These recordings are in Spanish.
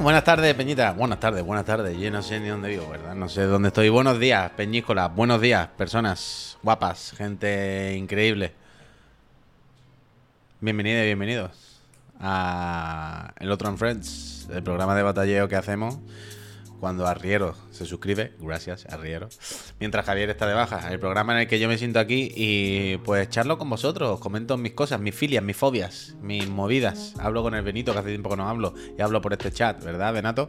Buenas tardes, Peñita. Buenas tardes, buenas tardes. Yo no sé ni dónde vivo, ¿verdad? No sé dónde estoy. Buenos días, Peñíscola. Buenos días, personas guapas, gente increíble. Bienvenidos y bienvenidos a El Otro en Friends, el programa de batalleo que hacemos cuando Arriero se suscribe, gracias Arriero, mientras Javier está de baja, el programa en el que yo me siento aquí y pues charlo con vosotros, os comento mis cosas, mis filias, mis fobias, mis movidas, hablo con el Benito que hace tiempo que no hablo y hablo por este chat, ¿verdad Benato?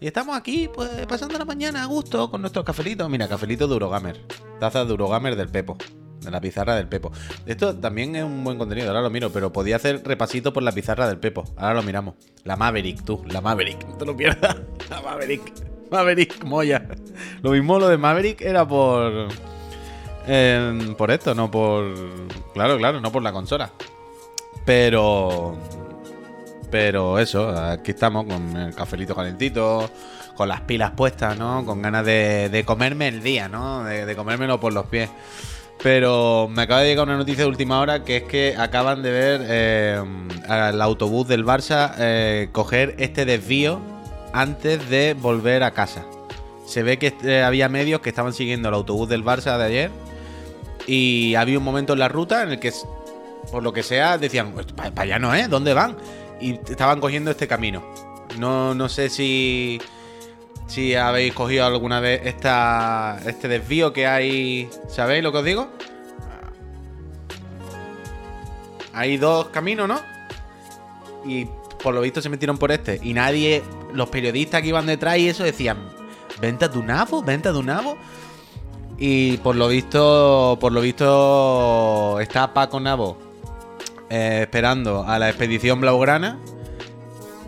Y estamos aquí pues pasando la mañana a gusto con nuestros cafelitos, mira, cafelito de Eurogamer, taza de Eurogamer del Pepo. De la pizarra del Pepo. Esto también es un buen contenido, ahora lo miro, pero podía hacer repasito por la pizarra del Pepo. Ahora lo miramos. La Maverick, tú, la Maverick. No te lo pierdas. La Maverick. Maverick Moya. Lo mismo lo de Maverick era por. por esto, no por. Claro, claro, no por la consola. Pero. Pero eso, aquí estamos con el cafelito calentito, con las pilas puestas, ¿no? Con ganas de, comerme el día, ¿no? De, de comérmelo por los pies. Pero me acaba de llegar una noticia de última hora que es que acaban de ver eh, al autobús del Barça eh, coger este desvío antes de volver a casa. Se ve que eh, había medios que estaban siguiendo el autobús del Barça de ayer y había un momento en la ruta en el que, por lo que sea, decían, pues, para allá no es, ¿dónde van? Y estaban cogiendo este camino. No, no sé si si habéis cogido alguna vez esta, este desvío que hay. ¿Sabéis lo que os digo? Hay dos caminos, ¿no? Y por lo visto se metieron por este. Y nadie, los periodistas que iban detrás y eso decían, ¿venta de un nabo? ¿Venta de un nabo? Y por lo visto, por lo visto, está Paco Navo eh, esperando a la expedición Blaugrana,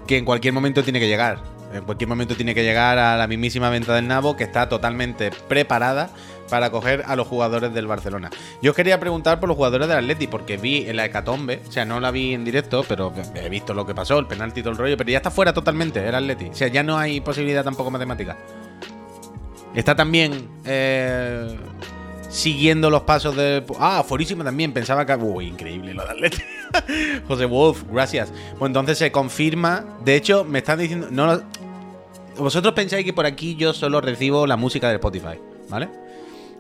que en cualquier momento tiene que llegar. En cualquier momento tiene que llegar a la mismísima venta del Nabo, que está totalmente preparada para coger a los jugadores del Barcelona. Yo quería preguntar por los jugadores del Atleti, porque vi en la hecatombe, o sea, no la vi en directo, pero he visto lo que pasó, el penalti y todo el rollo, pero ya está fuera totalmente el Atleti. O sea, ya no hay posibilidad tampoco matemática. Está también eh, siguiendo los pasos de. Ah, fuerísimo también. Pensaba que. Uy, increíble lo de Atleti. José Wolf, gracias. Pues entonces se confirma. De hecho, me están diciendo. No, vosotros pensáis que por aquí yo solo recibo la música de Spotify, ¿vale?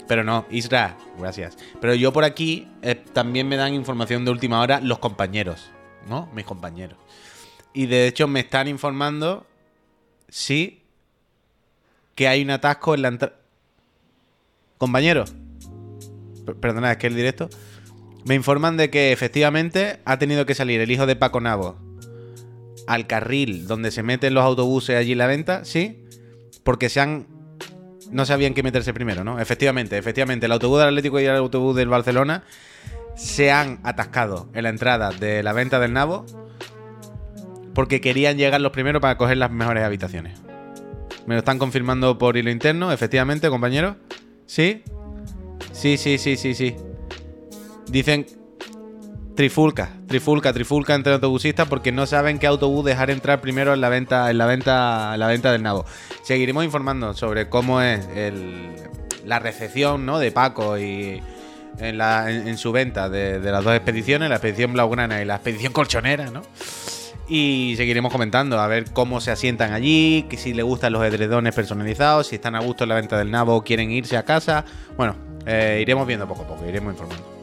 Pero no, Isra, gracias. Pero yo por aquí eh, también me dan información de última hora los compañeros, ¿no? Mis compañeros. Y de hecho me están informando, sí, que hay un atasco en la entrada. Compañeros, perdona, es que el directo. Me informan de que efectivamente ha tenido que salir el hijo de Paco Navo al carril donde se meten los autobuses allí la venta, ¿sí? Porque se han... No sabían qué meterse primero, ¿no? Efectivamente, efectivamente, el autobús del Atlético y el autobús del Barcelona se han atascado en la entrada de la venta del Nabo porque querían llegar los primeros para coger las mejores habitaciones. Me lo están confirmando por hilo interno, efectivamente, compañeros. ¿Sí? Sí, sí, sí, sí, sí. Dicen Trifulca, trifulca, trifulca entre autobusistas porque no saben qué autobús dejar entrar primero en la venta, en la venta, la venta del nabo. Seguiremos informando sobre cómo es la recepción ¿no? de Paco y en, su venta de, las dos expediciones, la expedición Blaugrana y la expedición Colchonera, ¿no? Y seguiremos comentando a ver cómo se asientan allí, que si les gustan los edredones personalizados, si están a gusto en la venta del nabo quieren irse a casa. Bueno, eh, iremos viendo poco a poco, iremos informando.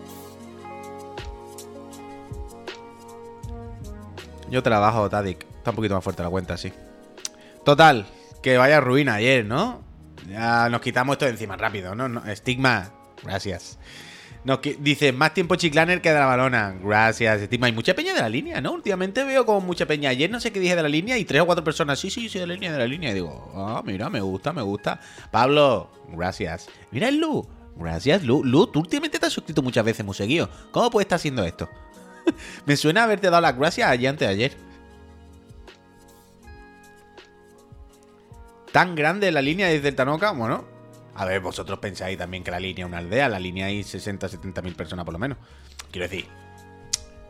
Yo trabajo, Tadik. Está un poquito más fuerte la cuenta, sí. Total, que vaya ruina ayer, ¿no? Ya nos quitamos esto de encima rápido, ¿no? estigma, gracias. Nos dice, más tiempo chiclaner que de la balona. Gracias, Estigma. Hay mucha peña de la línea, ¿no? Últimamente veo como mucha peña. Ayer no sé qué dije de la línea y tres o cuatro personas, sí, sí, sí, de la línea, de la línea. Y digo, ah, mira, me gusta, me gusta. Pablo, gracias. Mira Lu. Gracias, Lu. Lu, tú últimamente te has suscrito muchas veces, hemos seguido. ¿Cómo puedes estar haciendo esto? Me suena haberte dado las gracias ayer antes de ayer. Tan grande la línea desde el Tanoca, bueno. A ver, vosotros pensáis también que la línea es una aldea, la línea hay 60, 70 mil personas por lo menos. Quiero decir,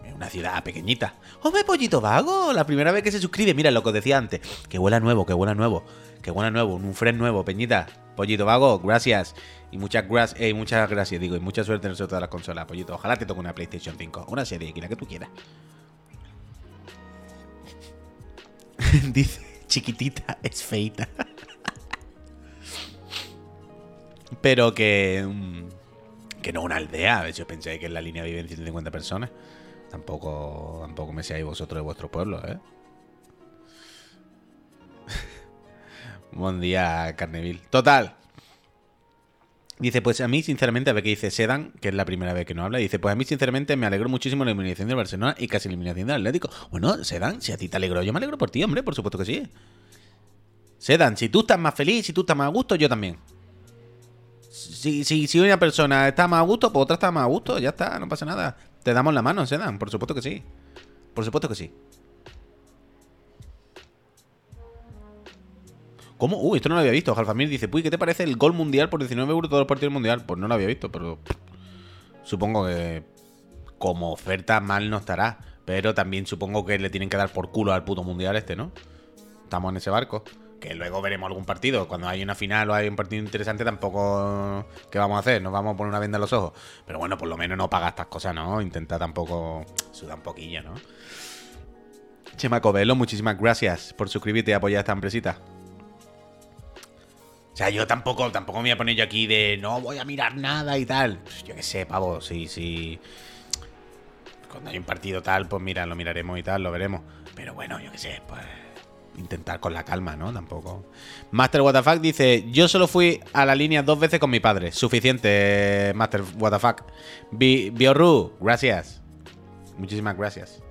es una ciudad pequeñita. ¡Hombre, pollito vago! La primera vez que se suscribe, mira lo que os decía antes. Que huela nuevo, que huela nuevo. Que huela nuevo, un friend nuevo, peñita. Pollito vago, gracias. Y muchas gracias, eh, muchas gracias, digo, y mucha suerte en el de las consolas, pollito. Ojalá te toque una PlayStation 5, una serie X, la que tú quieras. Dice, chiquitita, es feita. Pero que. mm, Que no una aldea. A ver os pensáis que en la línea viven 150 personas. Tampoco, tampoco me seáis vosotros de vuestro pueblo, ¿eh? Buen día, Carneville. Total. Dice, pues a mí, sinceramente, a ver qué dice Sedan, que es la primera vez que no habla. Dice, pues a mí, sinceramente, me alegró muchísimo la eliminación del Barcelona y casi la eliminación del Atlético. Bueno, Sedan, si a ti te alegró, yo me alegro por ti, hombre, por supuesto que sí. Sedan, si tú estás más feliz, si tú estás más a gusto, yo también. Si, si, si una persona está más a gusto, pues otra está más a gusto, ya está, no pasa nada. Te damos la mano, Sedan, por supuesto que sí. Por supuesto que sí. ¿Cómo? Uy, esto no lo había visto. Jalfamir dice, uy, ¿qué te parece el gol mundial por 19 euros todos los partidos mundial? Pues no lo había visto, pero supongo que como oferta mal no estará. Pero también supongo que le tienen que dar por culo al puto mundial este, ¿no? Estamos en ese barco. Que luego veremos algún partido. Cuando hay una final o hay un partido interesante, tampoco. ¿Qué vamos a hacer? Nos vamos a poner una venda en los ojos. Pero bueno, por lo menos no paga estas cosas, ¿no? Intenta tampoco. Suda un poquillo, ¿no? Chema Covelo, muchísimas gracias por suscribirte y apoyar esta empresita. O sea, yo tampoco, tampoco me voy a poner yo aquí de no voy a mirar nada y tal. Pues yo qué sé, pavo, sí, sí. Cuando hay un partido tal, pues mira, lo miraremos y tal, lo veremos. Pero bueno, yo qué sé, pues intentar con la calma, ¿no? Tampoco. Master WTF dice: Yo solo fui a la línea dos veces con mi padre. Suficiente, Master WTF. Bi Biorru, gracias. Muchísimas gracias.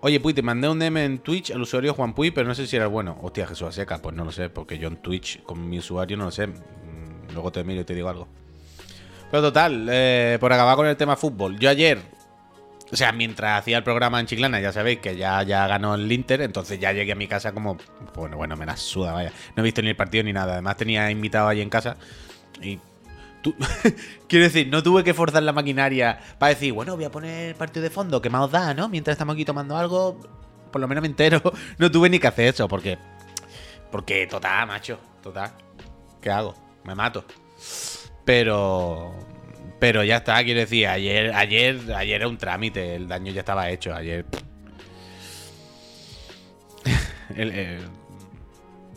Oye, Puy, te mandé un DM en Twitch al usuario Juan Puy, pero no sé si era bueno. Hostia, Jesús Seca, pues no lo sé, porque yo en Twitch con mi usuario no lo sé. Mm, Luego te miro y te digo algo. Pero total, eh, por acabar con el tema fútbol. Yo ayer, o sea, mientras hacía el programa en Chiclana, ya sabéis que ya, ya ganó el Inter, entonces ya llegué a mi casa como, bueno, bueno, me la suda, vaya. No he visto ni el partido ni nada. Además tenía invitado ahí en casa y Quiero decir, no tuve que forzar la maquinaria para decir, bueno, voy a poner el partido de fondo, que más os da, ¿no? Mientras estamos aquí tomando algo, por lo menos me entero. No tuve ni que hacer eso, porque. Porque, total, macho, total. ¿Qué hago? Me mato. Pero. Pero ya está, quiero decir, ayer, ayer, ayer era un trámite, el daño ya estaba hecho, ayer. El- el-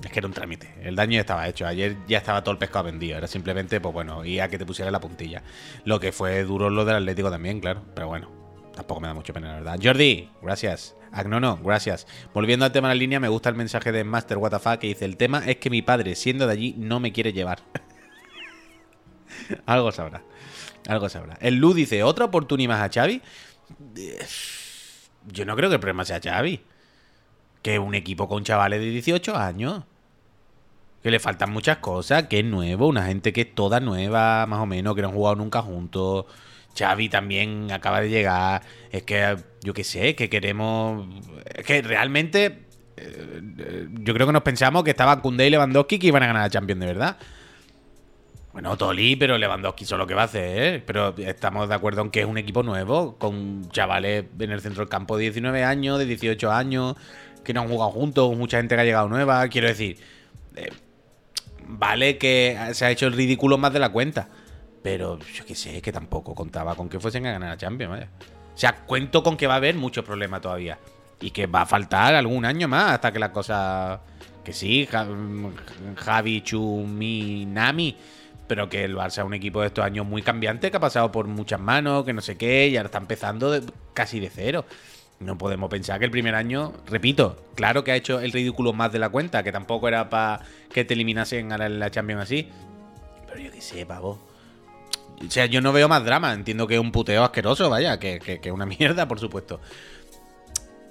es que era un trámite. El daño ya estaba hecho. Ayer ya estaba todo el pescado vendido. Era simplemente, pues bueno, y a que te pusiera la puntilla. Lo que fue duro lo del Atlético también, claro. Pero bueno, tampoco me da mucho pena, la verdad. Jordi, gracias. Agnono, gracias. Volviendo al tema de la línea, me gusta el mensaje de Master WTF que dice: El tema es que mi padre, siendo de allí, no me quiere llevar. Algo sabrá. Algo sabrá. El Lu dice: ¿Otra oportunidad más a Xavi? Yo no creo que el problema sea Xavi. Que un equipo con chavales de 18 años. Que le faltan muchas cosas, que es nuevo, una gente que es toda nueva, más o menos, que no han jugado nunca juntos. Xavi también acaba de llegar. Es que, yo qué sé, que queremos. Es que realmente. eh, eh, Yo creo que nos pensamos que estaban Koundé y Lewandowski que iban a ganar la Champions de verdad. Bueno, Tolí, pero Lewandowski solo que va a hacer, ¿eh? Pero estamos de acuerdo en que es un equipo nuevo, con chavales en el centro del campo de 19 años, de 18 años, que no han jugado juntos, mucha gente que ha llegado nueva. Quiero decir, eh, vale que se ha hecho el ridículo más de la cuenta, pero yo qué sé, que tampoco contaba con que fuesen a ganar la Champions, vaya. O sea, cuento con que va a haber muchos problemas todavía. Y que va a faltar algún año más hasta que la cosa. Que sí, Ja- Javi, Chumi, Nami. Pero que el Barça es un equipo de estos años muy cambiante, que ha pasado por muchas manos, que no sé qué, y ahora está empezando casi de cero. No podemos pensar que el primer año, repito, claro que ha hecho el ridículo más de la cuenta, que tampoco era para que te eliminasen a la, Champions así. Pero yo qué sé, pavo. O sea, yo no veo más drama. Entiendo que es un puteo asqueroso, vaya, que que- una mierda, por supuesto.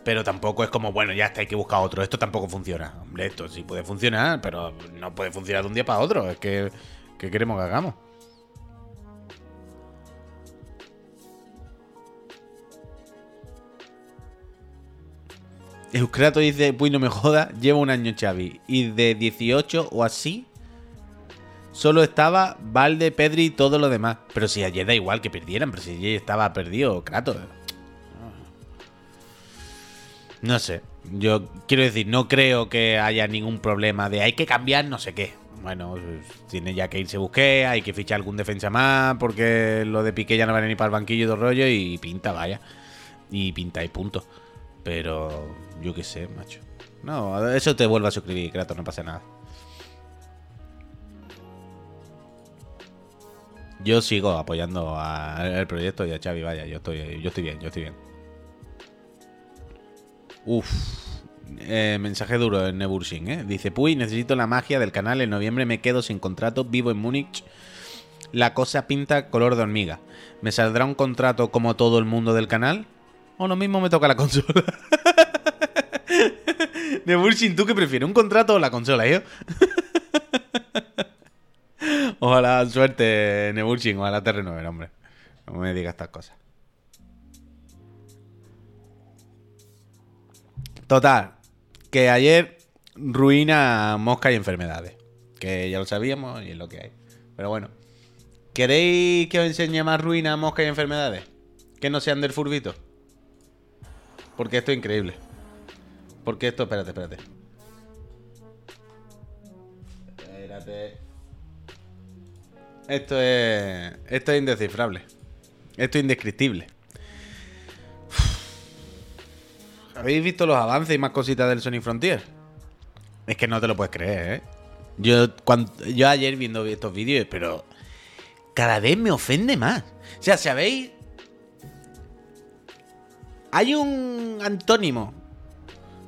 Pero tampoco es como, bueno, ya está, hay que buscar otro. Esto tampoco funciona. Hombre, esto sí puede funcionar, pero no puede funcionar de un día para otro. Es que, ¿qué queremos que hagamos? Euskrato dice, pues no me joda, llevo un año Xavi. Y de 18 o así, solo estaba Valde, Pedri y todo lo demás. Pero si ayer da igual que perdieran, pero si ayer estaba perdido, Kratos. No sé. Yo quiero decir, no creo que haya ningún problema de hay que cambiar no sé qué. Bueno, tiene ya que irse Busqué, hay que fichar algún defensa más, porque lo de Piqué ya no va ni para el banquillo el rollo, y pinta, vaya. Y pinta y punto. Pero yo qué sé, macho. No, eso te vuelve a suscribir, Kratos, no pasa nada. Yo sigo apoyando al proyecto y a Xavi, vaya, yo estoy, yo estoy bien, yo estoy bien. Uf. Eh, mensaje duro en Nebursing, ¿eh? Dice, Puy, necesito la magia del canal. En noviembre me quedo sin contrato, vivo en Múnich. La cosa pinta color de hormiga. ¿Me saldrá un contrato como todo el mundo del canal? O lo mismo me toca la consola. Nebursing, ¿tú qué prefieres? ¿Un contrato o la consola, yo? Ojalá suerte, Nebursing, ojalá te hombre. No me digas estas cosas. Total, que ayer ruina mosca y enfermedades. Que ya lo sabíamos y es lo que hay. Pero bueno. ¿Queréis que os enseñe más ruina, mosca y enfermedades? Que no sean del furbito. Porque esto es increíble. Porque esto, espérate, espérate. Espérate. Esto es. Esto es indescifrable. Esto es indescriptible. ¿Habéis visto los avances y más cositas del Sonic Frontier? Es que no te lo puedes creer, ¿eh? Yo, cuando, yo ayer viendo estos vídeos, pero cada vez me ofende más. O sea, ¿sabéis? Hay un antónimo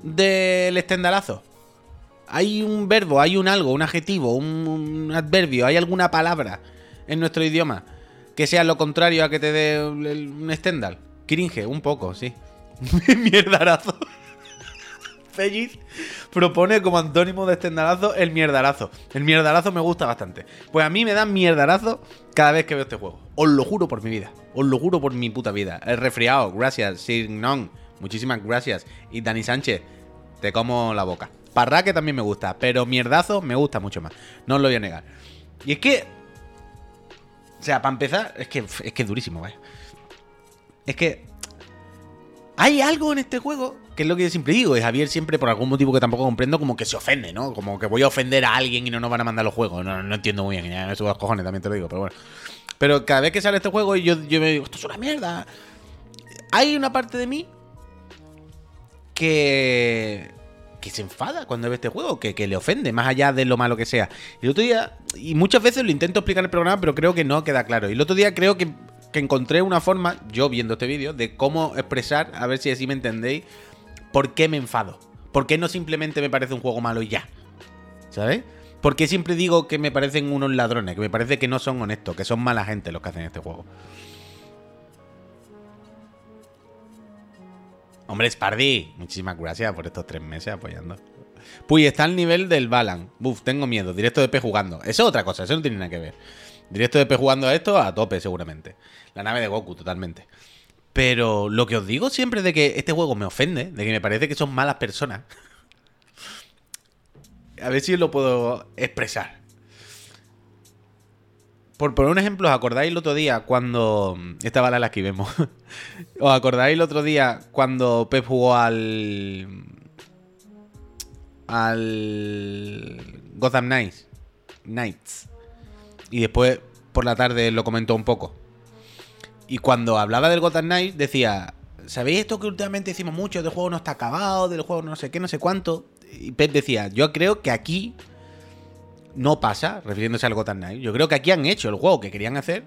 del estendalazo. Hay un verbo, hay un algo, un adjetivo, un, adverbio, hay alguna palabra en nuestro idioma que sea lo contrario a que te dé un estendal. Cringe, un poco, sí. mierdarazo. Fellis propone como antónimo de estendalazo el mierdarazo. El mierdarazo me gusta bastante. Pues a mí me da mierdarazo cada vez que veo este juego. Os lo juro por mi vida. Os lo juro por mi puta vida. El resfriado, gracias. Signon, muchísimas gracias. Y Dani Sánchez, te como la boca. Parraque también me gusta, pero mierdazo me gusta mucho más. No os lo voy a negar. Y es que. O sea, para empezar, es que es que es durísimo, vaya. Es que hay algo en este juego que es lo que yo siempre digo. Y Javier siempre, por algún motivo que tampoco comprendo, como que se ofende, ¿no? Como que voy a ofender a alguien y no nos van a mandar los juegos. No, no entiendo muy bien, ya me subo los cojones, también te lo digo, pero bueno. Pero cada vez que sale este juego yo, yo me digo, esto es una mierda. Hay una parte de mí que se enfada cuando ve este juego, que, le ofende, más allá de lo malo que sea. El otro día, y muchas veces lo intento explicar en el programa, pero creo que no queda claro. Y el otro día creo que que encontré una forma, yo viendo este vídeo, de cómo expresar, a ver si así me entendéis, por qué me enfado. ¿Por qué no simplemente me parece un juego malo y ya? ¿Sabes? ¿Por qué siempre digo que me parecen unos ladrones? Que me parece que no son honestos, que son mala gente los que hacen este juego. Hombre, Spardy, muchísimas gracias por estos tres meses apoyando. Puy, está al nivel del Balan. Buf, tengo miedo. Directo de P jugando. Eso es otra cosa, eso no tiene nada que ver. Directo de P jugando a esto a tope, seguramente. La nave de Goku, totalmente. Pero lo que os digo siempre de que este juego me ofende, de que me parece que son malas personas. a ver si lo puedo expresar. Por poner un ejemplo, ¿os acordáis el otro día cuando. Esta bala la que vemos. ¿Os acordáis el otro día cuando Pep jugó al. al. Gotham Knights? Knights. Y después por la tarde lo comentó un poco. Y cuando hablaba del Gotham Knight decía, ¿sabéis esto que últimamente decimos mucho? Del juego no está acabado, del juego no sé qué, no sé cuánto. Y Pep decía, yo creo que aquí no pasa, refiriéndose al Gotham Knight. Yo creo que aquí han hecho el juego que querían hacer.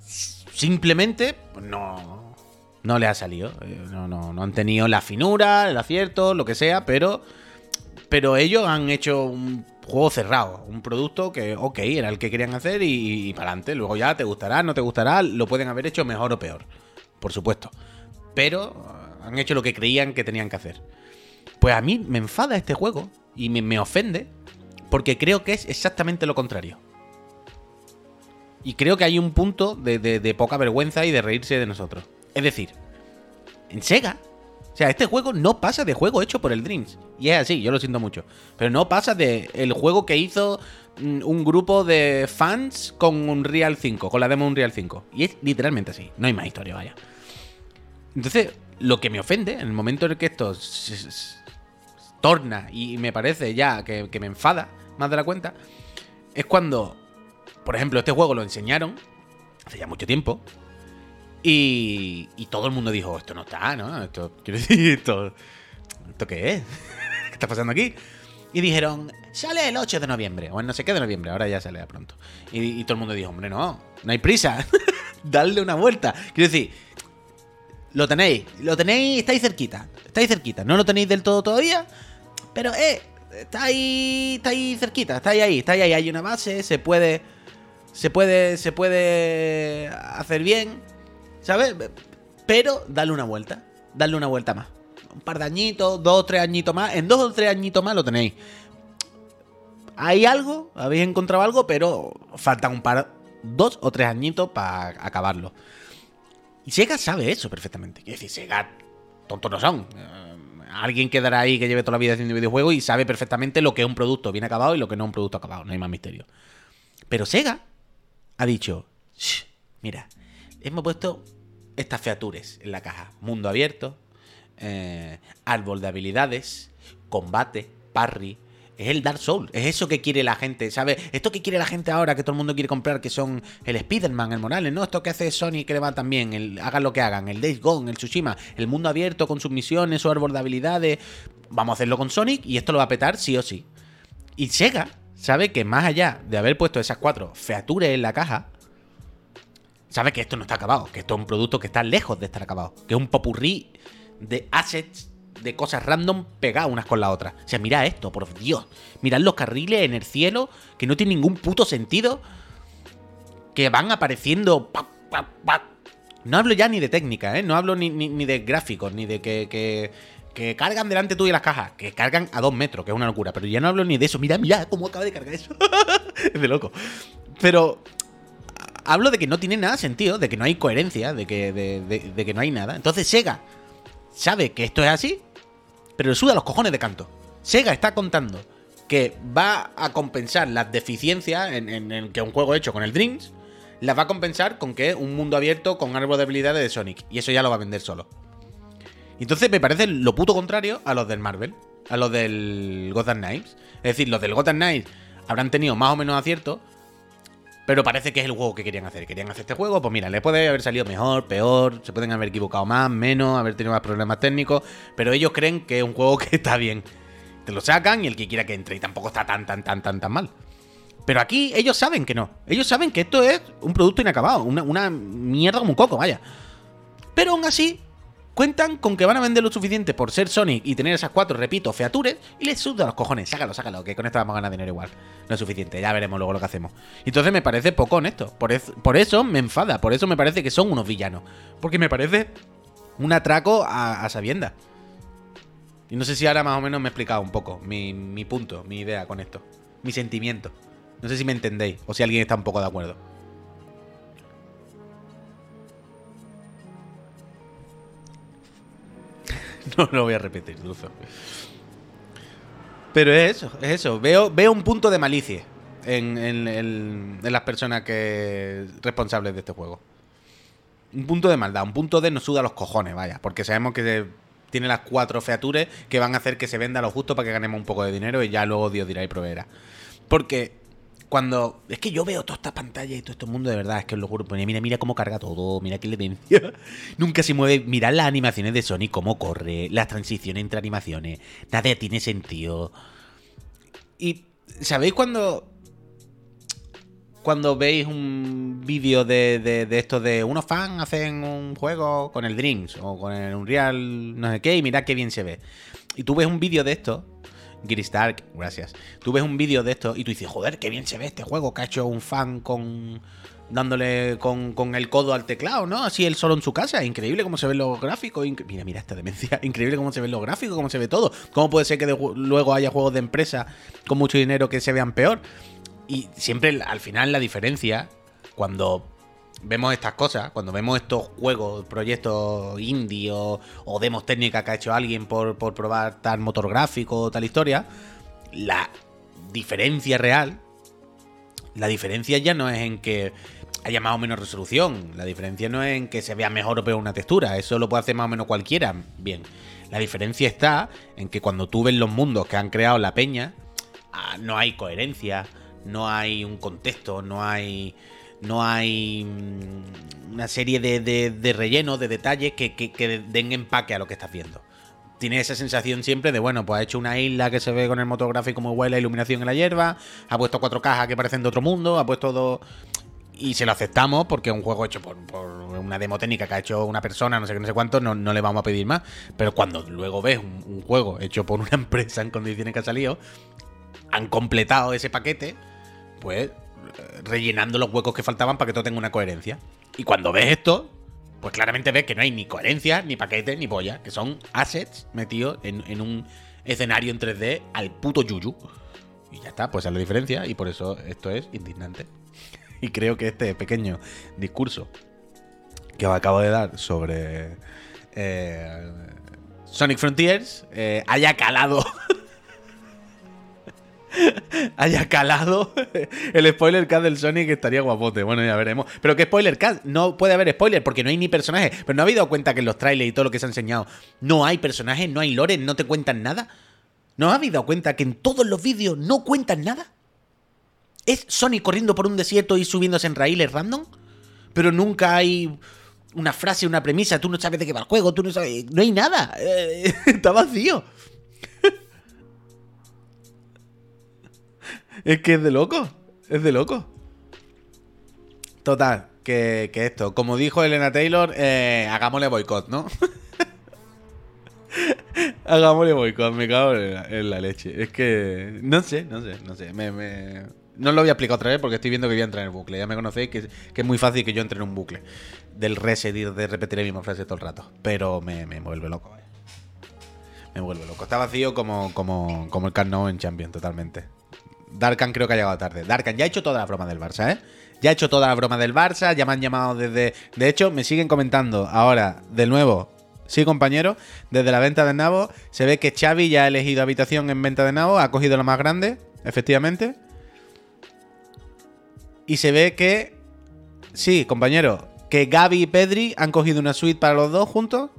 Simplemente, pues no, no le ha salido. Eh, no, no, no han tenido la finura, el acierto, lo que sea, pero, pero ellos han hecho un juego cerrado, un producto que, ok, era el que querían hacer y, para adelante. Luego ya te gustará, no te gustará, lo pueden haber hecho mejor o peor, por supuesto. Pero uh, han hecho lo que creían que tenían que hacer. Pues a mí me enfada este juego y me, ofende porque creo que es exactamente lo contrario. Y creo que hay un punto de, poca vergüenza y de reírse de nosotros. Es decir, en Sega o sea, este juego no pasa de juego hecho por el Dreams. Y es así, yo lo siento mucho. Pero no pasa de el juego que hizo mm, un grupo de fans con un Real 5, con la demo Unreal 5. Y es literalmente así. No hay más historia, vaya. Entonces, lo que me ofende, en el momento en el que esto se, torna y me parece ya que me enfada más de la cuenta, es cuando, por ejemplo, este juego lo enseñaron hace ya mucho tiempo Y, y todo el mundo dijo, esto no está, ¿no? Esto, quiero decir, esto, ¿esto qué es? ¿Qué está pasando aquí? Y dijeron, sale el 8 de noviembre, o en no sé qué de noviembre, ahora ya sale pronto. Y, todo el mundo dijo, hombre, no, no hay prisa, darle una vuelta. Quiero decir, lo tenéis, lo tenéis, estáis cerquita, estáis cerquita, no lo tenéis del todo todavía, pero eh, está ahí, está ahí cerquita, está ahí, está ahí, hay una base, se puede, se puede, se puede hacer bien, ¿sabes? Pero darle una vuelta, darle una vuelta más. Un par de añitos, dos o tres añitos más, en dos o tres añitos más lo tenéis. Hay algo, habéis encontrado algo, pero faltan un par, dos o tres añitos para acabarlo. Y Sega sabe eso perfectamente. Quiere decir, Sega, tontos no son. Alguien quedará ahí que lleve toda la vida haciendo videojuegos y sabe perfectamente lo que es un producto bien acabado y lo que no es un producto acabado. No hay más misterio. Pero Sega ha dicho, "Shh, mira, hemos puesto estas features en la caja. Mundo abierto, eh, árbol de habilidades, combate, parry. Es el Dark Souls, es eso que quiere la gente, ¿sabes? Esto que quiere la gente ahora, que todo el mundo quiere comprar, que son el Spider-Man, el Morales, ¿no? Esto que hace Sony que le va también, el, hagan lo que hagan, el Days Gone, el Tsushima, el mundo abierto con sus misiones, su árbol de habilidades. Vamos a hacerlo con Sonic y esto lo va a petar sí o sí. Y Sega sabe que más allá de haber puesto esas cuatro features en la caja, sabe que esto no está acabado, que esto es un producto que está lejos de estar acabado, que es un popurrí de assets, de cosas random pegadas unas con la otra. O sea, mira esto, por Dios. Mirad los carriles en el cielo, que no tienen ningún puto sentido, que van apareciendo... pa, pa, pa. No hablo ya ni de técnica, ¿eh? No hablo ni, de gráficos, ni de que, que, cargan delante tuyo las cajas, que cargan a dos metros, que es una locura. Pero ya no hablo ni de eso. Mira, mira cómo acaba de cargar eso. es de loco. Pero hablo de que no tiene nada sentido, de que no hay coherencia, de que, de- de que no hay nada. Entonces Sega sabe que esto es así, pero le suda los cojones de canto. Sega está contando que va a compensar las deficiencias en, que un juego hecho con el Dreams las va a compensar con que un mundo abierto con árbol de habilidades de Sonic. Y eso ya lo va a vender solo. Entonces me parece lo puto contrario a los del Marvel, a los del Gotham Knights. Es decir, los del Gotham Knights habrán tenido más o menos acierto, pero parece que es el juego que querían hacer. Querían hacer este juego, pues mira, le puede haber salido mejor, peor, se pueden haber equivocado más, menos, haber tenido más problemas técnicos, pero ellos creen que es un juego que está bien. Te lo sacan y el que quiera que entre, y tampoco está tan, tan, tan, tan, tan mal. Pero aquí ellos saben que no. Ellos saben que esto es un producto inacabado, una, una mierda como un coco, vaya. Pero aún así, cuentan con que van a vender lo suficiente por ser Sonic y tener esas cuatro, repito, features, y les suda los cojones. Sácalo, sácalo, que con esto vamos a ganar dinero igual. No es suficiente, ya veremos luego lo que hacemos. Entonces me parece poco honesto. Por, por eso me enfada, por eso me parece que son unos villanos. Porque me parece un atraco a, a sabiendas. Y no sé si ahora más o menos me he explicado un poco mi, mi punto, mi idea con esto. Mi sentimiento. No sé si me entendéis o si alguien está un poco de acuerdo. No lo voy a repetir, Dulce. Pero es eso, es eso. Veo, veo un punto de malicia en, en- las personas que responsables de este juego. Un punto de maldad, un punto de nos suda los cojones, vaya. Porque sabemos que tiene las cuatro features que van a hacer que se venda lo justo para que ganemos un poco de dinero y ya luego Dios dirá y proveerá. Porque cuando. Es que yo veo toda esta pantalla y todo este mundo de verdad, es que os lo juro. Mira, mira, cómo carga todo, mira qué latencia. Nunca se mueve. Mirad las animaciones de Sony, cómo corre, las transiciones entre animaciones. Nada tiene sentido. Y. ¿Sabéis cuando.? Cuando veis un vídeo de, de, de esto de unos fans hacen un juego con el Dreams o con el Unreal no sé qué y mirad qué bien se ve. Y tú ves un vídeo de esto Gary Stark, gracias. Tú ves un vídeo de esto y tú dices, joder, qué bien se ve este juego que ha hecho un fan con. dándole con, con el codo al teclado, ¿no? Así él solo en su casa. Increíble cómo se ven los gráficos. Mira, mira esta demencia. Increíble cómo se ven los gráficos, cómo se ve todo. ¿Cómo puede ser que de- luego haya juegos de empresa con mucho dinero que se vean peor? Y siempre al final la diferencia, cuando vemos estas cosas, cuando vemos estos juegos, proyectos indie o, demos técnicas que ha hecho alguien por, por probar tal motor gráfico o tal historia, la diferencia real, la diferencia ya no es en que haya más o menos resolución, la diferencia no es en que se vea mejor o peor una textura, eso lo puede hacer más o menos cualquiera, bien. La diferencia está en que cuando tú ves los mundos que han creado la peña, ah, no hay coherencia, no hay un contexto, no hay no hay mm, una serie de, de, de relleno, de detalles que, que, den empaque a lo que estás viendo. Tiene esa sensación siempre de, bueno, pues ha hecho una isla que se ve con el motográfico muy buena, iluminación en la hierba, ha puesto cuatro cajas que parecen de otro mundo, ha puesto dos... Y se lo aceptamos porque es un juego hecho por, por una demo técnica que ha hecho una persona, no sé qué, no sé cuánto, no, no le vamos a pedir más. Pero cuando luego ves un, un juego hecho por una empresa en condiciones que ha salido, han completado ese paquete, pues rellenando los huecos que faltaban para que todo tenga una coherencia. Y cuando ves esto, pues claramente ves que no hay ni coherencia, ni paquete, ni polla, que son assets metidos en, en un escenario en 3D al puto yuyu. Y ya está, pues es la diferencia, y por eso esto es indignante. Y creo que este pequeño discurso que os acabo de dar sobre eh, Sonic Frontiers eh, haya calado haya calado el spoiler cast del Sonic estaría guapote. Bueno, ya veremos. Pero ¿qué spoiler cast? No puede haber spoiler porque no hay ni personajes. Pero no ha habido cuenta que en los trailers y todo lo que se ha enseñado no hay personajes, no hay lore, no te cuentan nada. ¿No ha habido cuenta que en todos los vídeos no cuentan nada? ¿Es Sonic corriendo por un desierto y subiéndose en raíles random? Pero nunca hay una frase, una premisa, tú no sabes de qué va el juego, tú no sabes. No hay nada. Está vacío. Es que es de loco. Es de loco. Total, que, que esto. Como dijo Elena Taylor, eh, hagámosle boicot, ¿no? hagámosle boicot, me cago en la, en la, leche. Es que. No sé, no sé, no sé. Me, me... No lo voy a explicar otra vez porque estoy viendo que voy a entrar en el bucle. Ya me conocéis que, que es muy fácil que yo entre en un bucle. Del reset y de repetir la misma frase todo el rato. Pero me, me vuelve loco, ¿eh? Me vuelve loco. Está vacío como, como, como el Carnot en Champion, totalmente. Darkan creo que ha llegado tarde. Darkan ya ha hecho toda la broma del Barça, ¿eh? Ya ha hecho toda la broma del Barça, ya me han llamado desde... De hecho, me siguen comentando ahora, de nuevo, sí compañero, desde la venta de Nabo, se ve que Xavi ya ha elegido habitación en venta de Nabo, ha cogido la más grande, efectivamente. Y se ve que... Sí, compañero, que Gaby y Pedri han cogido una suite para los dos juntos.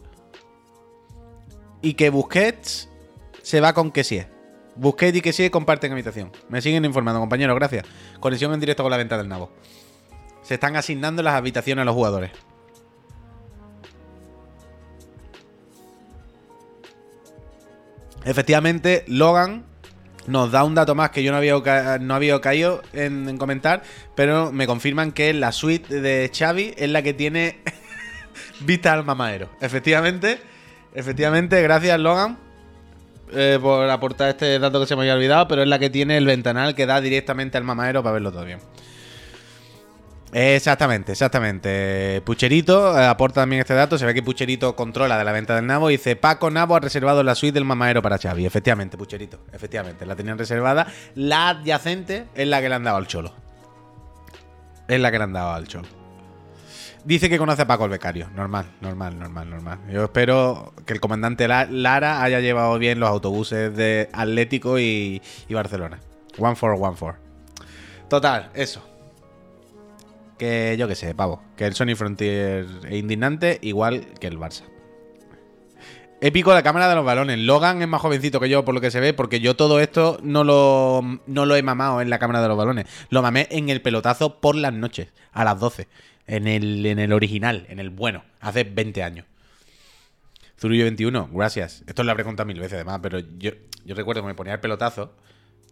Y que Busquets se va con que sí. Busquets y que sí comparten habitación. Me siguen informando, compañeros, gracias. Conexión en directo con la venta del nabo. Se están asignando las habitaciones a los jugadores. Efectivamente, Logan nos da un dato más que yo no había, no había caído en, en, comentar, pero me confirman que la suite de Xavi es la que tiene vista al mamadero. Efectivamente, efectivamente, gracias Logan eh, por aportar este dato que se me había olvidado, pero es la que tiene el ventanal que da directamente al mamadero para verlo todo bien. Exactamente, exactamente. Pucherito eh, aporta también este dato. Se ve que Pucherito controla de la venta del Nabo y dice: Paco Nabo ha reservado la suite del mamadero para Xavi. Efectivamente, Pucherito, efectivamente, la tenían reservada. La adyacente es la que le han dado al cholo. Es la que le han dado al cholo. Dice que conoce a Paco el becario. Normal, normal, normal, normal. Yo espero que el comandante Lara haya llevado bien los autobuses de Atlético y, Barcelona. One for, one for. Total, eso. Que yo qué sé, pavo. Que el Sony Frontier es indignante, igual que el Barça. Épico la cámara de los balones. Logan es más jovencito que yo, por lo que se ve, porque yo todo esto no lo, no lo he mamado en la cámara de los balones. Lo mamé en el pelotazo por las noches, a las 12 en el, en el original, en el bueno, hace 20 años. Zurullo 21, gracias. Esto lo habré contado mil veces además, pero yo, yo recuerdo que me ponía el pelotazo.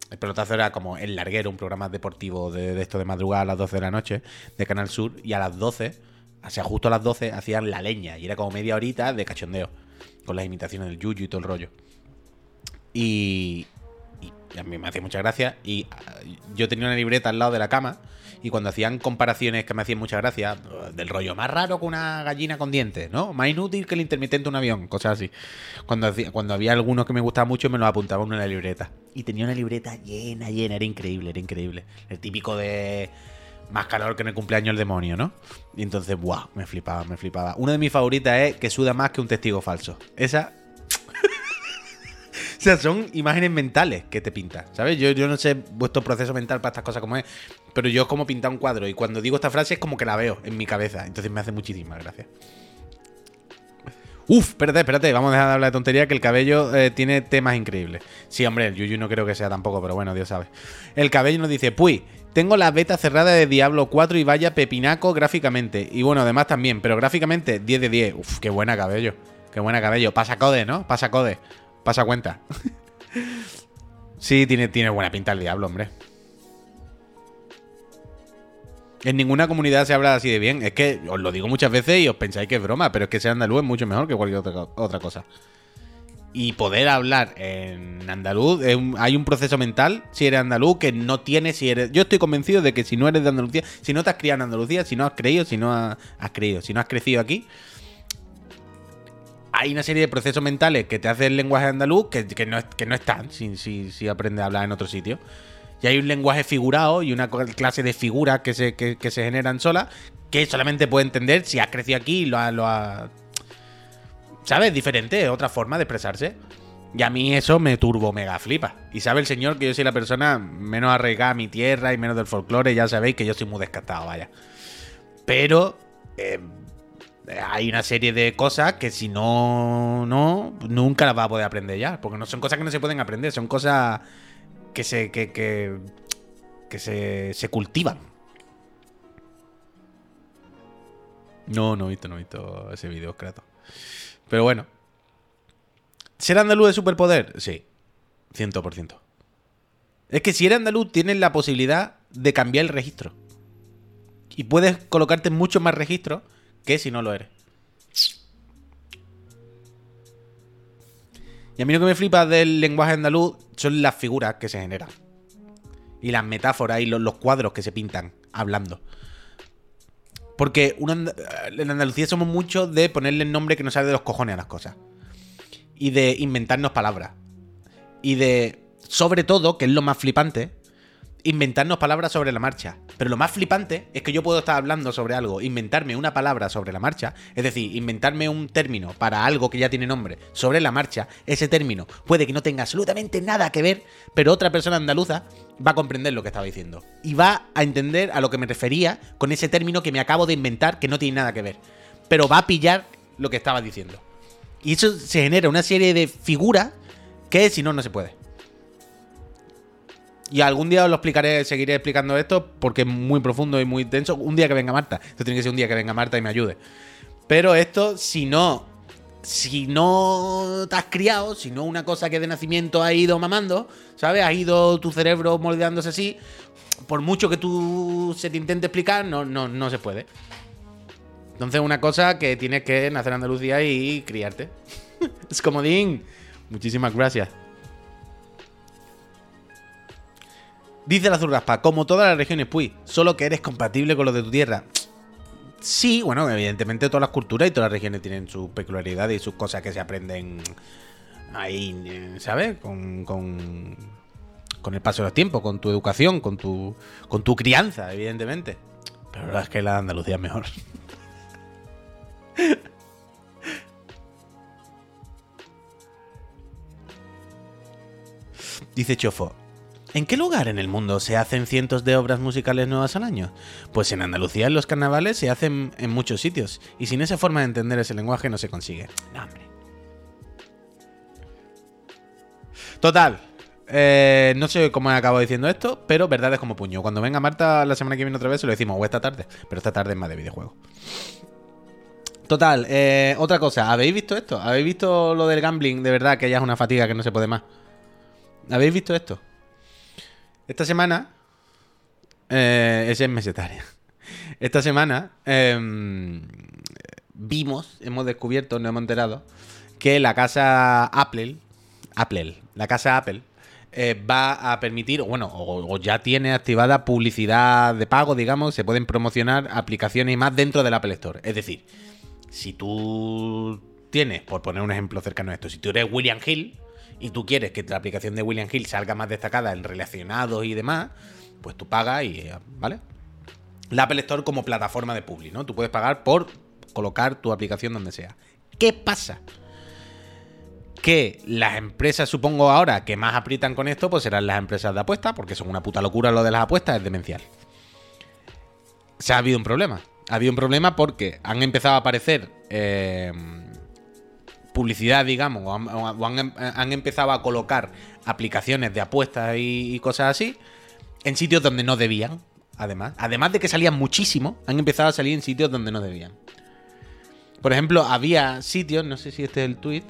El pelotazo era como el larguero, un programa deportivo de, esto de madrugada a las 12 de la noche, de Canal Sur, y a las 12, o sea, justo a las 12, hacían la leña, y era como media horita de cachondeo, con las imitaciones del yuyu y todo el rollo. Y, y a mí me hacía mucha gracia, y uh, yo tenía una libreta al lado de la cama, y cuando hacían comparaciones que me hacían mucha gracia, del rollo más raro que una gallina con dientes, ¿no? Más inútil que el intermitente de un avión, cosas así. Cuando, hacía, cuando había algunos que me gustaban mucho, me los apuntaba uno en la libreta. Y tenía una libreta llena, llena, era increíble, era increíble. El típico de más calor que en el cumpleaños el demonio, ¿no? Y entonces, ¡buah! Me flipaba, me flipaba. Una de mis favoritas es que suda más que un testigo falso. Esa o sea, son imágenes mentales que te pintan, ¿sabes? Yo, yo no sé vuestro proceso mental para estas cosas como es, pero yo es como pintar un cuadro y cuando digo esta frase es como que la veo en mi cabeza, entonces me hace muchísimas gracias. Uf, espérate, espérate, vamos a dejar de hablar de tontería que el cabello eh, tiene temas increíbles. Sí, hombre, el Yuyu no creo que sea tampoco, pero bueno, Dios sabe. El cabello nos dice, Puy, Tengo la beta cerrada de Diablo 4 y vaya pepinaco gráficamente. Y bueno, además también, pero gráficamente 10 de 10. Uf, qué buena cabello. Qué buena cabello. Pasa code, ¿no? Pasa code. Pasa cuenta. sí, tiene, tiene buena pinta el Diablo, hombre. En ninguna comunidad se habla así de bien. Es que os lo digo muchas veces y os pensáis que es broma, pero es que ser andaluz es mucho mejor que cualquier otra, otra cosa. Y poder hablar en andaluz, hay un proceso mental, si eres andaluz, que no tienes, si eres... Yo estoy convencido de que si no eres de Andalucía, si no te has criado en Andalucía, si no has creído, si no has, creído, si no has crecido aquí, hay una serie de procesos mentales que te hace el lenguaje andaluz que, no, que no están si, si, si aprendes a hablar en otro sitio. Y hay un lenguaje figurado y una clase de figuras que se, que, se generan solas que solamente puede entender si has crecido aquí y lo ha, lo ha... ¿Sabes? Diferente, otra forma de expresarse. Y a mí eso me turbo mega flipa. Y sabe el señor que yo soy la persona menos arraigada a mi tierra y menos del folclore. Ya sabéis que yo soy muy descartado, vaya. Pero eh, hay una serie de cosas que si no, no, nunca las va a poder aprender ya. Porque no son cosas que no se pueden aprender, son cosas que se. que, que, que se, se cultivan. No, no he visto, no he visto ese vídeo, Kratos. Pero bueno. ¿Ser andaluz de superpoder? Sí. 100%. Es que si eres andaluz tienes la posibilidad de cambiar el registro. Y puedes colocarte en muchos más registros que si no lo eres. Y a mí lo que me flipa del lenguaje andaluz son las figuras que se generan. Y las metáforas y los, cuadros que se pintan hablando. Porque en Andalucía somos muchos de ponerle el nombre que no sale de los cojones a las cosas. Y de inventarnos palabras. Y de, sobre todo, que es lo más flipante, inventarnos palabras sobre la marcha. Pero lo más flipante es que yo puedo estar hablando sobre algo, inventarme una palabra sobre la marcha, es decir, inventarme un término para algo que ya tiene nombre sobre la marcha, ese término puede que no tenga absolutamente nada que ver, pero otra persona andaluza va a comprender lo que estaba diciendo. Y va a entender a lo que me refería con ese término que me acabo de inventar que no tiene nada que ver. Pero va a pillar lo que estaba diciendo. Y eso se genera una serie de figuras que si no, no se puede. Y algún día os lo explicaré, seguiré explicando esto porque es muy profundo y muy denso. Un día que venga Marta. Esto tiene que ser un día que venga Marta y me ayude. Pero esto, si no. Si no te has criado, si no una cosa que de nacimiento ha ido mamando, ¿sabes? Ha ido tu cerebro moldeándose así. Por mucho que tú se te intente explicar, no, no, no se puede. Entonces, una cosa que tienes que nacer en Andalucía y criarte. es comodín. Muchísimas gracias. Dice la Zurraspa, como todas las regiones Puy, solo que eres compatible con lo de tu tierra. Sí, bueno, evidentemente todas las culturas y todas las regiones tienen sus peculiaridades y sus cosas que se aprenden ahí, ¿sabes? Con, con, con el paso del tiempo, con tu educación, con tu, con tu crianza, evidentemente. Pero la verdad es que la de Andalucía es mejor. Dice Chofo, ¿En qué lugar en el mundo se hacen cientos de obras musicales nuevas al año? Pues en Andalucía en los carnavales se hacen en muchos sitios, y sin esa forma de entender ese lenguaje no se consigue. No, hombre. Total. Eh, no sé cómo acabo diciendo esto, pero verdad es como puño. Cuando venga Marta la semana que viene otra vez se lo decimos, o esta tarde, pero esta tarde es más de videojuego. Total, eh, otra cosa, ¿habéis visto esto? ¿Habéis visto lo del gambling? De verdad, que ya es una fatiga que no se puede más. ¿Habéis visto esto? Esta semana. Eh, es mesetaria. Esta semana em, vimos, hemos descubierto, no hemos enterado, que la casa Apple, Apple, la casa Apple, eh, va a permitir, bueno, o, ya tiene activada publicidad de pago, digamos, se pueden promocionar aplicaciones y más dentro del Apple Store. Es decir, si tú tienes, por poner un ejemplo cercano a esto, si tú eres William Hill, y tú quieres que la aplicación de William Hill salga más destacada en relacionados y demás, pues tú pagas y, eh, ¿vale? La Apple Store como plataforma de publi, ¿no? Tú puedes pagar por colocar tu aplicación donde sea. ¿Qué pasa? Que las empresas, supongo ahora, que más aprietan con esto, pues serán las empresas de apuestas, porque son una puta locura lo de las apuestas, es demencial. Se ha habido un problema. Ha habido un problema porque han empezado a aparecer eh, publicidad, digamos, o, han, empezado a colocar aplicaciones de apuestas y, cosas así, en sitios donde no debían, además. Además de que salían muchísimo, han empezado a salir en sitios donde no debían. Por ejemplo, había sitios, no sé si este es el tweet.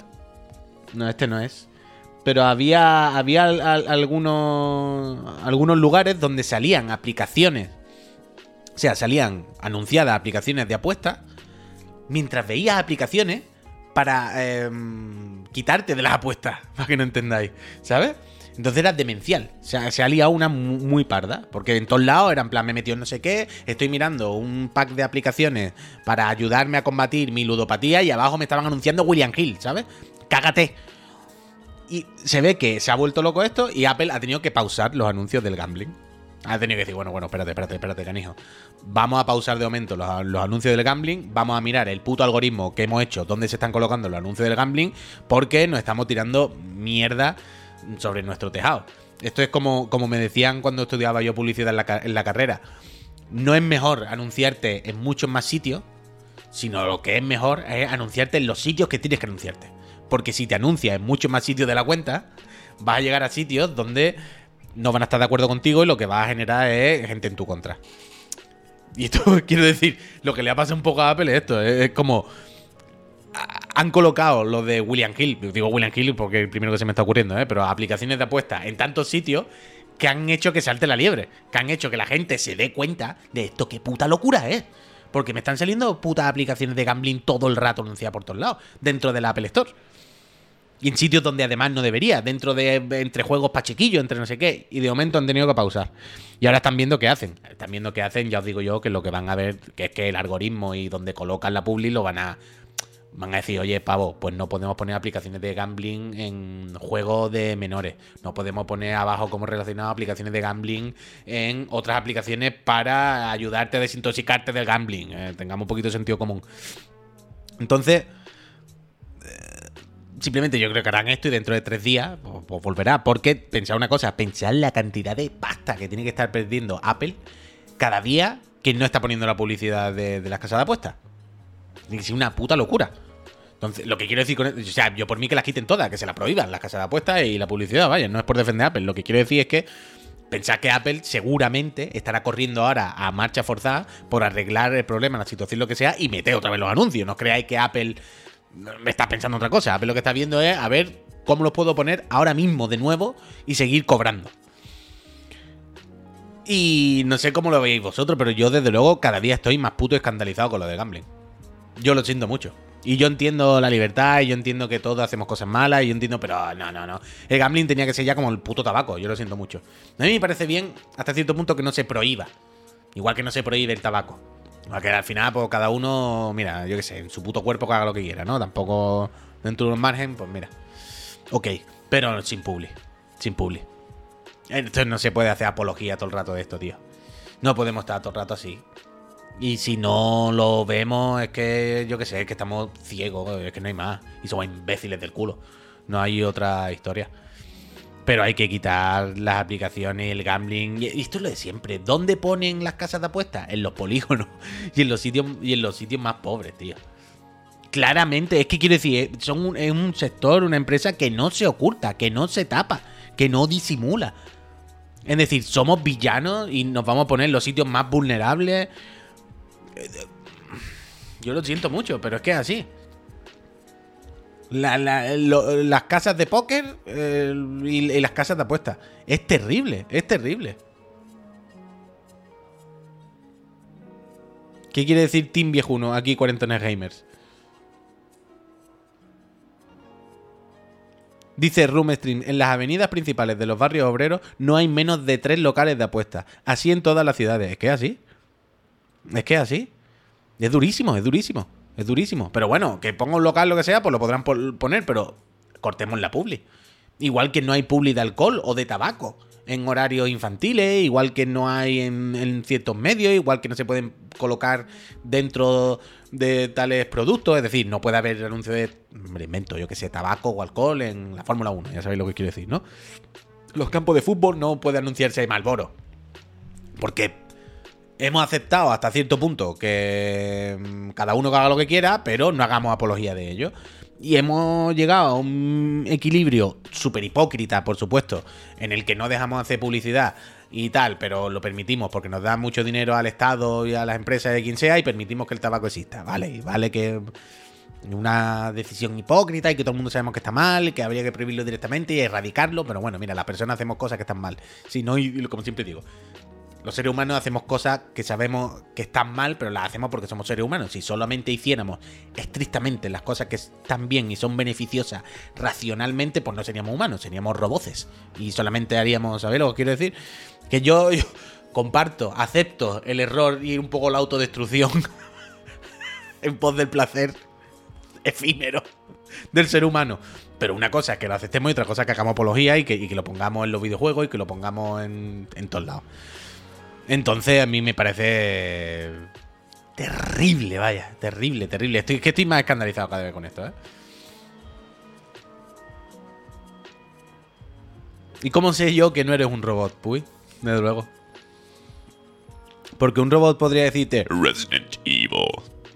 No, este no es. Pero había, había algunos, algunos lugares donde salían aplicaciones. O sea, salían anunciadas aplicaciones de apuestas. Mientras veías aplicaciones para em, quitarte de las apuestas. Para que no entendáis. ¿Sabes? Entonces era demencial. O sea, se ha liado una muy parda. Porque en todos lados era en plan, me metió no sé qué. Estoy mirando un pack de aplicaciones para ayudarme a combatir mi ludopatía. Y abajo me estaban anunciando William Hill, ¿sabes? Cágate. Y se ve que se ha vuelto loco esto. Y Apple ha tenido que pausar los anuncios del gambling. Ha tenido que decir, bueno, bueno, espérate, espérate, espérate, canijo. Vamos a pausar de momento los, los, anuncios del gambling. Vamos a mirar el puto algoritmo que hemos hecho, dónde se están colocando los anuncios del gambling, porque nos estamos tirando mierda sobre nuestro tejado. Esto es como, como me decían cuando estudiaba yo publicidad en la, carrera. No es mejor anunciarte en muchos más sitios, sino lo que es mejor es anunciarte en los sitios que tienes que anunciarte. Porque si te anuncias en muchos más sitios de la cuenta, vas a llegar a sitios donde no van a estar de acuerdo contigo y lo que vas a generar es gente en tu contra. Y esto quiero decir, lo que le ha pasado un poco a Apple es esto, es como han colocado lo de William Hill, digo William Hill porque es el primero que se me está ocurriendo, ¿eh? pero aplicaciones de apuestas en tantos sitios que han hecho que salte la liebre, que han hecho que la gente se dé cuenta de esto, qué puta locura es. Porque me están saliendo putas aplicaciones de gambling todo el rato anunciadas por todos lados, dentro de la Apple Store. Y en sitios donde además no debería, dentro de entre juegos pachequillos, entre no sé qué. Y de momento han tenido que pausar. Y ahora están viendo qué hacen. Están viendo qué hacen, ya os digo yo, que lo que van a ver, que es que el algoritmo y donde colocan la publi lo van a van a decir, oye, pavo, pues no podemos poner aplicaciones de gambling en juegos de menores. No podemos poner abajo como relacionado aplicaciones de gambling en otras aplicaciones para ayudarte a desintoxicarte del gambling. Eh, tengamos un poquito de sentido común. Entonces, simplemente yo creo que harán esto y dentro de tres días pues, pues, volverá. Porque pensad una cosa, pensad la cantidad de pasta que tiene que estar perdiendo Apple cada día que no está poniendo la publicidad de, las casas de apuestas. Tiene que ser una puta locura. Entonces, lo que quiero decir con esto, o sea, yo por mí que las quiten todas, que se las prohíban, las casas de apuestas y la publicidad, vaya, no es por defender Apple. Lo que quiero decir es que pensad que Apple seguramente estará corriendo ahora a marcha forzada por arreglar el problema, la situación, lo que sea, y meter otra vez los anuncios. No creáis que Apple me está pensando otra cosa. Apple lo que está viendo es a ver cómo los puedo poner ahora mismo de nuevo y seguir cobrando. Y no sé cómo lo veis vosotros, pero yo desde luego cada día estoy más puto escandalizado con lo de gambling. Yo lo siento mucho. Y yo entiendo la libertad, y yo entiendo que todos hacemos cosas malas, y yo entiendo, pero no, no, no. El gambling tenía que ser ya como el puto tabaco, yo lo siento mucho. A mí me parece bien hasta cierto punto que no se prohíba. Igual que no se prohíbe el tabaco. Que al final, pues cada uno, mira, yo qué sé, en su puto cuerpo que haga lo que quiera, ¿no? Tampoco dentro de un margen, pues mira. Ok, pero sin publi. Sin publi. Entonces no se puede hacer apología todo el rato de esto, tío. No podemos estar todo el rato así. Y si no lo vemos, es que yo qué sé, es que estamos ciegos, es que no hay más. Y somos imbéciles del culo. No hay otra historia. Pero hay que quitar las aplicaciones, el gambling. Y esto es lo de siempre. ¿Dónde ponen las casas de apuestas? En los polígonos. Y en los sitios, y en los sitios más pobres, tío. Claramente, es que quiero decir, eh, son es un sector, una empresa que no se oculta, que no se tapa, que no disimula. Es decir, somos villanos y nos vamos a poner en los sitios más vulnerables yo lo siento mucho, pero es que es así. Las casas de póker eh, y, las casas de apuestas. Es terrible, es terrible. ¿Qué quiere decir Team Viejuno aquí, Cuarentones Gamers? Dice Roomstream, en las avenidas principales de los barrios obreros no hay menos de tres locales de apuestas. Así en todas las ciudades. Es que es así. Es que así. Es durísimo, es durísimo. Es durísimo. Pero bueno, que ponga un local lo que sea, pues lo podrán poner, pero cortemos la publi. Igual que no hay publi de alcohol o de tabaco en horarios infantiles, igual que no hay en, ciertos medios, igual que no se pueden colocar dentro de tales productos. Es decir, no puede haber anuncio de, me invento, yo que sé, tabaco o alcohol en la Fórmula 1. Ya sabéis lo que quiero decir, ¿no? Los campos de fútbol no puede anunciarse Malboro. Porque hemos aceptado hasta cierto punto que mm, cada uno haga lo que quiera, pero no hagamos apología de ello. Y hemos llegado a un equilibrio súper hipócrita, por supuesto, en el que no dejamos hacer publicidad y tal, pero lo permitimos porque nos da mucho dinero al Estado y a las empresas de quien sea y permitimos que el tabaco exista, ¿vale? Y vale que una decisión hipócrita y que todo el mundo sabemos que está mal, que habría que prohibirlo directamente y erradicarlo, pero bueno, mira, las personas hacemos cosas que están mal. Si no, como siempre digo, los seres humanos hacemos cosas que sabemos que están mal, pero las hacemos porque somos seres humanos. Si solamente hiciéramos estrictamente las cosas que están bien y son beneficiosas racionalmente, pues no seríamos humanos, seríamos roboces. Y solamente haríamos, ¿sabes lo que quiero decir? Que yo, comparto, acepto el error y un poco la autodestrucción en pos del placer efímero del ser humano. Pero una cosa es que lo aceptemos y otra cosa es que hagamos apología y que, lo pongamos en los videojuegos y que lo pongamos en todos lados. Entonces a mí me parece terrible, vaya, terrible, terrible. Estoy, que estoy más escandalizado cada vez con esto, ¿eh? ¿Y cómo sé yo que no eres un robot, Puy? Desde luego. Porque un robot podría decirte Resident Evil.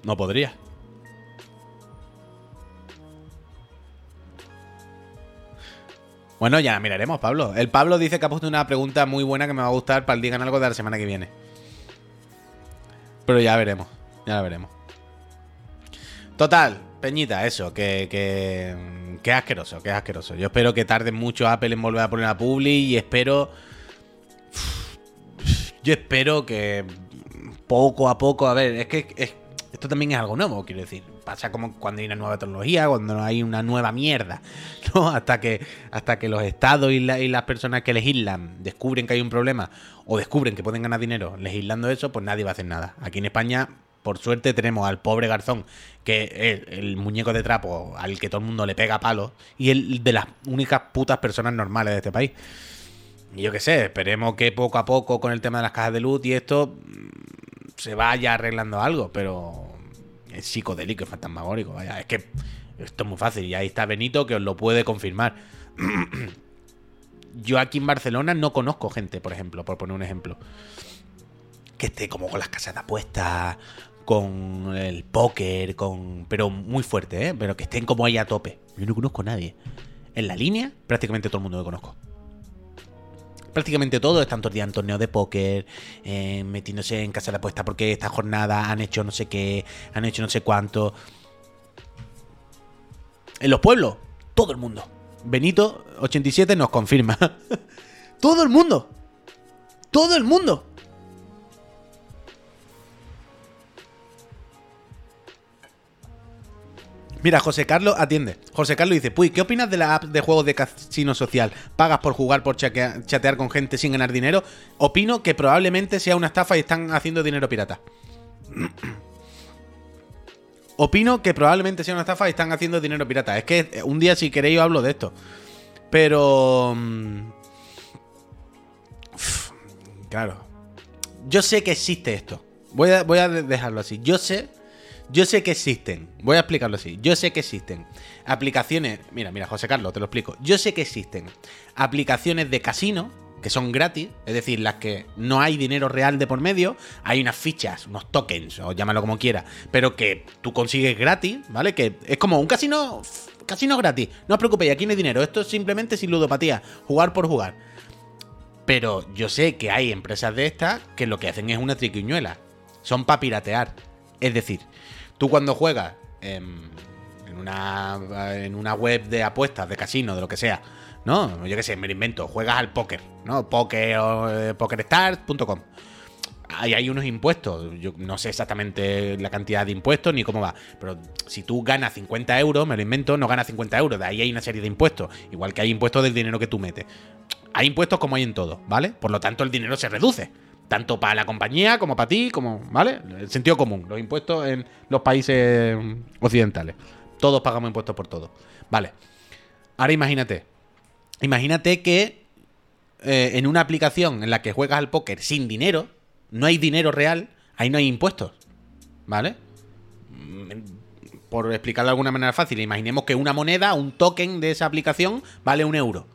No podría. Bueno, ya miraremos, Pablo. El Pablo dice que ha puesto una pregunta muy buena que me va a gustar para el Digan Algo de la semana que viene. Pero ya veremos, ya la veremos. Total, Peñita, eso, que, que, asqueroso, que asqueroso. Yo espero que tarde mucho Apple en volver a poner a Publi y espero... Yo espero que poco a poco, a ver, es que esto también es algo nuevo, quiero decir pasa como cuando hay una nueva tecnología, cuando hay una nueva mierda, ¿no? Hasta que, hasta que los estados y, las personas que legislan descubren que hay un problema o descubren que pueden ganar dinero legislando eso, pues nadie va a hacer nada. Aquí en España, por suerte, tenemos al pobre Garzón, que es el muñeco de trapo al que todo el mundo le pega palos y el de las únicas putas personas normales de este país. Y yo qué sé, esperemos que poco a poco con el tema de las cajas de luz y esto mm, se vaya arreglando algo, pero es psicodélico, es fantasmagórico. Vaya, es que esto es muy fácil. Y ahí está Benito que os lo puede confirmar. Yo aquí en Barcelona no conozco gente, por ejemplo, por poner un ejemplo, que esté como con las casas de apuestas, con el póker, con. Pero muy fuerte, ¿eh? Pero que estén como ahí a tope. Yo no conozco a nadie. En la línea, prácticamente todo el mundo lo conozco prácticamente todo están todos días en torneos de póker, eh, metiéndose en casa de apuesta porque esta jornada han hecho no sé qué, han hecho no sé cuánto. En los pueblos, todo el mundo. Benito 87 nos confirma. todo el mundo. Todo el mundo. Mira, José Carlos atiende. José Carlos dice, Puy, ¿qué opinas de la app de juegos de casino social? ¿Pagas por jugar, por chatear con gente sin ganar dinero? Opino que probablemente sea una estafa y están haciendo dinero pirata. Opino que probablemente sea una estafa y están haciendo dinero pirata. Es que un día si queréis yo hablo de esto. Pero... Mm, claro. Yo sé que existe esto. Voy a dejarlo así. Yo sé yo sé que existen, voy a explicarlo así, yo sé que existen. Aplicaciones, mira, mira, José Carlos, te lo explico, yo sé que existen aplicaciones de casino que son gratis, es decir, las que no hay dinero real de por medio, hay unas fichas, unos tokens, o llámalo como quieras, pero que tú consigues gratis, ¿vale? Que es como un casino, casino gratis, no os preocupéis, aquí no hay dinero, esto es simplemente sin ludopatía, jugar por jugar. Pero yo sé que hay empresas de estas que lo que hacen es una triquiñuela, son para piratear. Es decir, Tú cuando juegas en, una, en una web de apuestas, de casino, de lo que sea, ¿no? Yo qué sé, me lo invento, juegas al póker, ¿no? Poker, eh, pokerstars.com. Ahí hay unos impuestos. Yo no sé exactamente la cantidad de impuestos ni cómo va. Pero si tú ganas 50 euros, me lo invento, no ganas 50 euros. De ahí hay una serie de impuestos. Igual que hay impuestos del dinero que tú metes. Hay impuestos como hay en todo, ¿vale? Por lo tanto, el dinero se reduce tanto para la compañía como para ti, como, ¿vale? El sentido común, los impuestos en los países occidentales. Todos pagamos impuestos por todo. Vale. Ahora imagínate. Imagínate que eh, en una aplicación en la que juegas al póker sin dinero, no hay dinero real, ahí no hay impuestos. ¿Vale? Por explicarlo de alguna manera fácil, imaginemos que una moneda, un token de esa aplicación, vale un euro.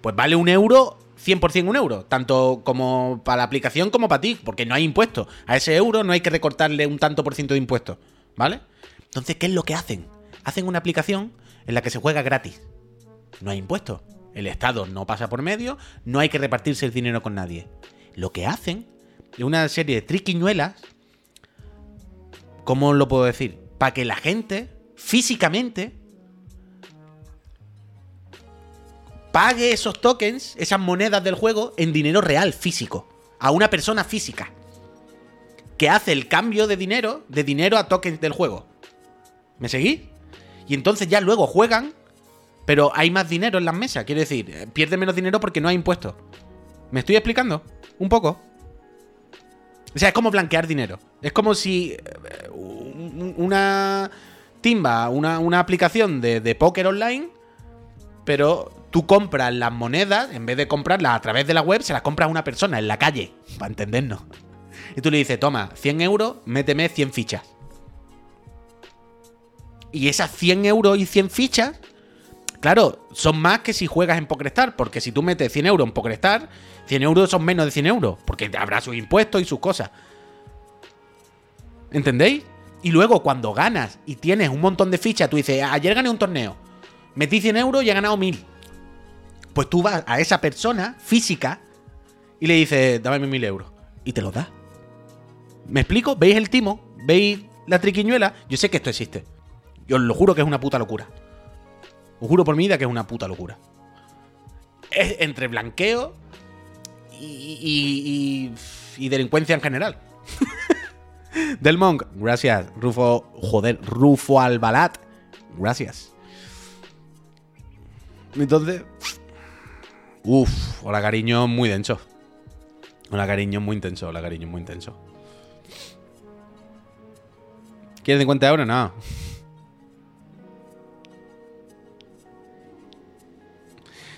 Pues vale un euro 100% un euro, tanto como para la aplicación como para ti, porque no hay impuestos. A ese euro no hay que recortarle un tanto por ciento de impuestos, ¿vale? Entonces, ¿qué es lo que hacen? hacen una aplicación en la que se juega gratis. No hay impuestos. El Estado no pasa por medio, no hay que repartirse el dinero con nadie. Lo que hacen es una serie de triquiñuelas. ¿Cómo lo puedo decir? Para que la gente, físicamente, pague esos tokens, esas monedas del juego, en dinero real, físico. A una persona física. Que hace el cambio de dinero, de dinero a tokens del juego. ¿Me seguís? Y entonces ya luego juegan, pero hay más dinero en las mesas. Quiere decir, eh, pierde menos dinero porque no hay impuestos. ¿Me estoy explicando? Un poco. O sea, es como blanquear dinero. Es como si eh, una timba, una, aplicación de, de póker online, pero tú compras las monedas, en vez de comprarlas a través de la web, se las compras a una persona en la calle, para entendernos. Y tú le dices, toma, 100 euros, méteme 100 fichas. Y esas 100 euros y 100 fichas, claro, son más que si juegas en PokerStar, porque si tú metes 100 euros en PokerStar, 100 euros son menos de 100 euros, porque habrá sus impuestos y sus cosas. ¿Entendéis? Y luego cuando ganas y tienes un montón de fichas, tú dices, ayer gané un torneo, metí 100 euros y he ganado 1000. Pues tú vas a esa persona física y le dices, dame 1000 euros. Y te los da. ¿Me explico? ¿Veis el timo? ¿Veis la triquiñuela? Yo sé que esto existe. Yo os lo juro que es una puta locura. Os juro por mi vida que es una puta locura. Es entre blanqueo y, y, delincuencia en general. Del Monk, gracias. Rufo, joder, Rufo Albalat, gracias. Entonces, uff, hola cariño, muy denso. Hola cariño, muy intenso, hola cariño, muy intenso. ¿Quieres 50 euros? No.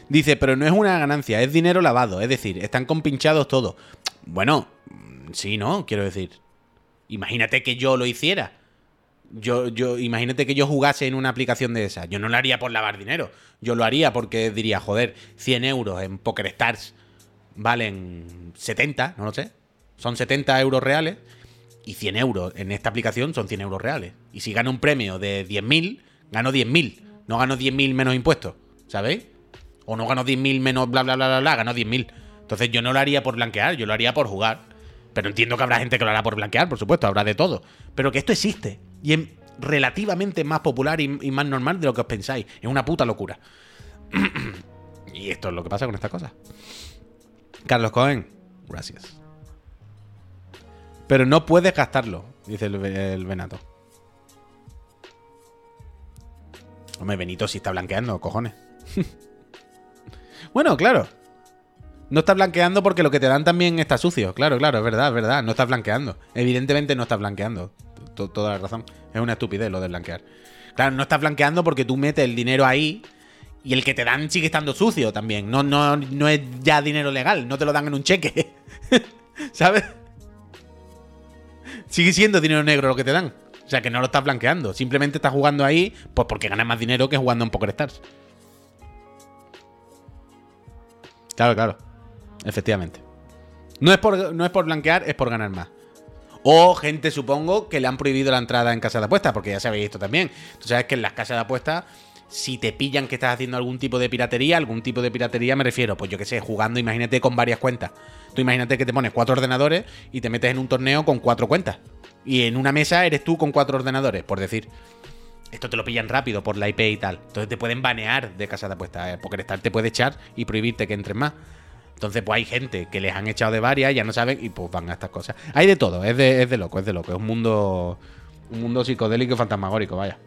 Dice, pero no es una ganancia, es dinero lavado. Es decir, están compinchados todos. Bueno, sí, ¿no? Quiero decir. Imagínate que yo lo hiciera. Yo, yo, imagínate que yo jugase en una aplicación de esa. Yo no lo haría por lavar dinero. Yo lo haría porque diría, joder, 100 euros en PokerStars valen 70, no lo sé. Son 70 euros reales. Y 100 euros en esta aplicación son 100 euros reales. Y si gano un premio de 10.000, gano 10.000. No gano 10.000 menos impuestos. ¿Sabéis? O no gano 10.000 menos bla, bla, bla, bla, bla, gano 10.000. Entonces yo no lo haría por blanquear, yo lo haría por jugar. Pero entiendo que habrá gente que lo hará por blanquear, por supuesto, habrá de todo. Pero que esto existe. Y es relativamente más popular y, más normal de lo que os pensáis. Es una puta locura. y esto es lo que pasa con estas cosas. Carlos Cohen, gracias. Pero no puedes gastarlo, dice el, el Benato. Hombre, Benito si está blanqueando, cojones. Bueno, claro. No estás blanqueando porque lo que te dan también está sucio. Claro, claro, es verdad, es verdad. No estás blanqueando. Evidentemente no estás blanqueando. toda la razón. Es una estupidez lo de blanquear. Claro, no estás blanqueando porque tú metes el dinero ahí y el que te dan sigue estando sucio también. No, no, no es ya dinero legal. No te lo dan en un cheque. ¿Sabes? Sigue siendo dinero negro lo que te dan. O sea que no lo estás blanqueando. Simplemente estás jugando ahí pues porque ganas más dinero que jugando en PokerStars. Claro, claro. Efectivamente. No es, por, no es por blanquear, es por ganar más. O gente, supongo, que le han prohibido la entrada en casa de apuestas, porque ya sabéis esto también. Tú sabes que en las casas de apuestas, si te pillan que estás haciendo algún tipo de piratería, algún tipo de piratería me refiero, pues yo que sé, jugando, imagínate con varias cuentas. Tú imagínate que te pones cuatro ordenadores y te metes en un torneo con cuatro cuentas. Y en una mesa eres tú con cuatro ordenadores, por decir. Esto te lo pillan rápido por la IP y tal. Entonces te pueden banear de casa de apuestas. Porque el te puede echar y prohibirte que entres más. Entonces, pues hay gente que les han echado de varias, ya no saben, y pues van a estas cosas. Hay de todo, es de, es de loco, es de loco. Es un mundo. Un mundo psicodélico y fantasmagórico, vaya.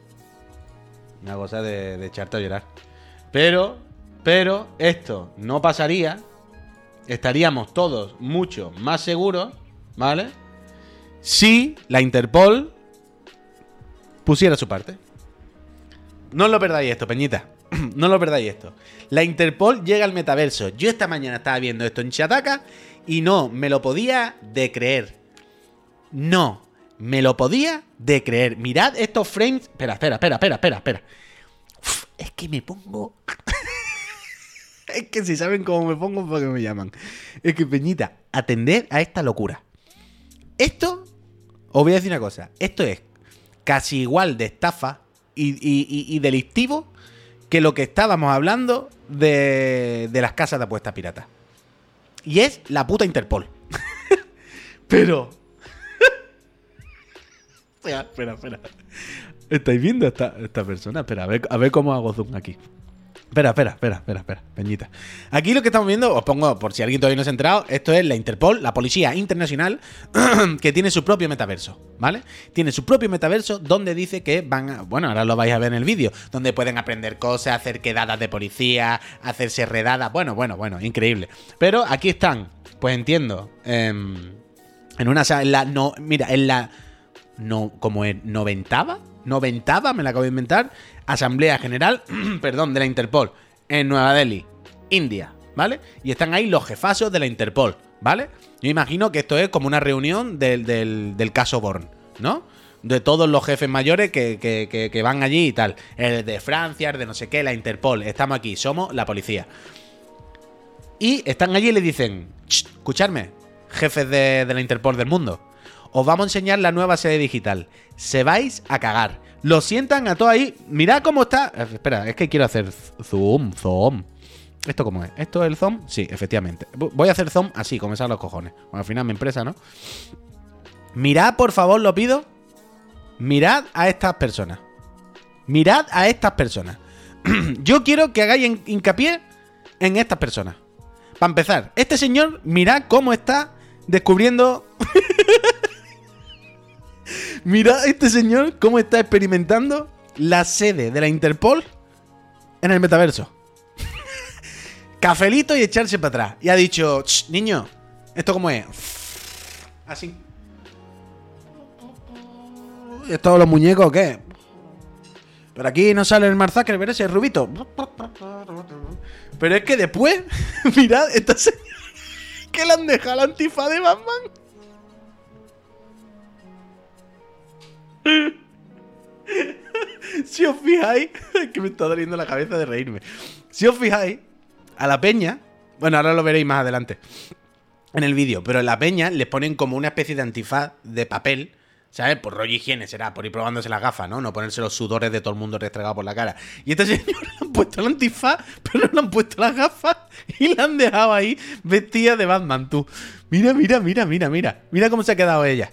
Una cosa de, de echarte a llorar. Pero, pero, esto no pasaría. Estaríamos todos mucho más seguros, ¿vale? Si la Interpol pusiera su parte. No lo perdáis esto, Peñita. no lo perdáis esto. La Interpol llega al metaverso. Yo esta mañana estaba viendo esto en Chataka y no me lo podía de creer. No, me lo podía de creer. Mirad estos frames. Espera, espera, espera, espera, espera, espera. es que me pongo. es que si saben cómo me pongo, porque me llaman. Es que, Peñita, atender a esta locura. Esto, os voy a decir una cosa. Esto es casi igual de estafa y, delictivo que lo que estábamos hablando de, de las casas de apuestas piratas. Y es la puta Interpol. Pero. espera, espera. ¿Estáis viendo a esta, esta persona? Espera, a ver, a ver cómo hago zoom aquí. Espera, espera, espera, espera, espera, peñita. Aquí lo que estamos viendo, os pongo por si alguien todavía no se ha enterado, esto es la Interpol, la policía internacional, que tiene su propio metaverso, ¿vale? Tiene su propio metaverso donde dice que van a, bueno, ahora lo vais a ver en el vídeo, donde pueden aprender cosas, hacer quedadas de policía, hacerse redadas, bueno, bueno, bueno, increíble. Pero aquí están, pues entiendo, em, en una en la, mira, en la, no, como en noventava, noventava, me la acabo de inventar, Asamblea General, perdón, de la Interpol en Nueva Delhi, India, ¿vale? Y están ahí los jefazos de la Interpol, ¿vale? Yo imagino que esto es como una reunión del, caso Born, ¿no? De todos los jefes mayores que, van allí y tal. El de Francia, el de no sé qué, la Interpol. Estamos aquí, somos la policía. Y están allí y le dicen, escuchadme, jefes de, de la Interpol del mundo. Os vamos a enseñar la nueva sede digital. Se vais a cagar. Lo sientan a todo ahí. Mirad cómo está. Eh, espera, es que quiero hacer zoom, zoom. ¿Esto cómo es? ¿Esto es el zoom? Sí, efectivamente. Voy a hacer zoom así, como los cojones. Bueno, al final me empresa, ¿no? Mirad, por favor, lo pido. Mirad a estas personas. Mirad a estas personas. Yo quiero que hagáis hincapié en estas personas. Para empezar, este señor, mirad cómo está descubriendo Mira este señor cómo está experimentando la sede de la Interpol en el metaverso. Cafelito y echarse para atrás. Y ha dicho, niño, ¿esto cómo es? Así. ¿Esto los muñecos o qué? Pero aquí no sale el Marzaker, ver ese rubito. Pero es que después, mirad, esta señora que le han dejado la antifa de Batman. Si os fijáis, que me está doliendo la cabeza de reírme. Si os fijáis, a la peña, bueno, ahora lo veréis más adelante en el vídeo, pero en la peña les ponen como una especie de antifaz de papel, ¿sabes? Por rollo higiene será, por ir probándose las gafas, ¿no? No ponerse los sudores de todo el mundo restregado por la cara. Y este señor le han puesto el antifaz, pero le han puesto las gafas y la han dejado ahí vestida de Batman, tú. Mira, mira, mira, mira, mira. Mira cómo se ha quedado ella.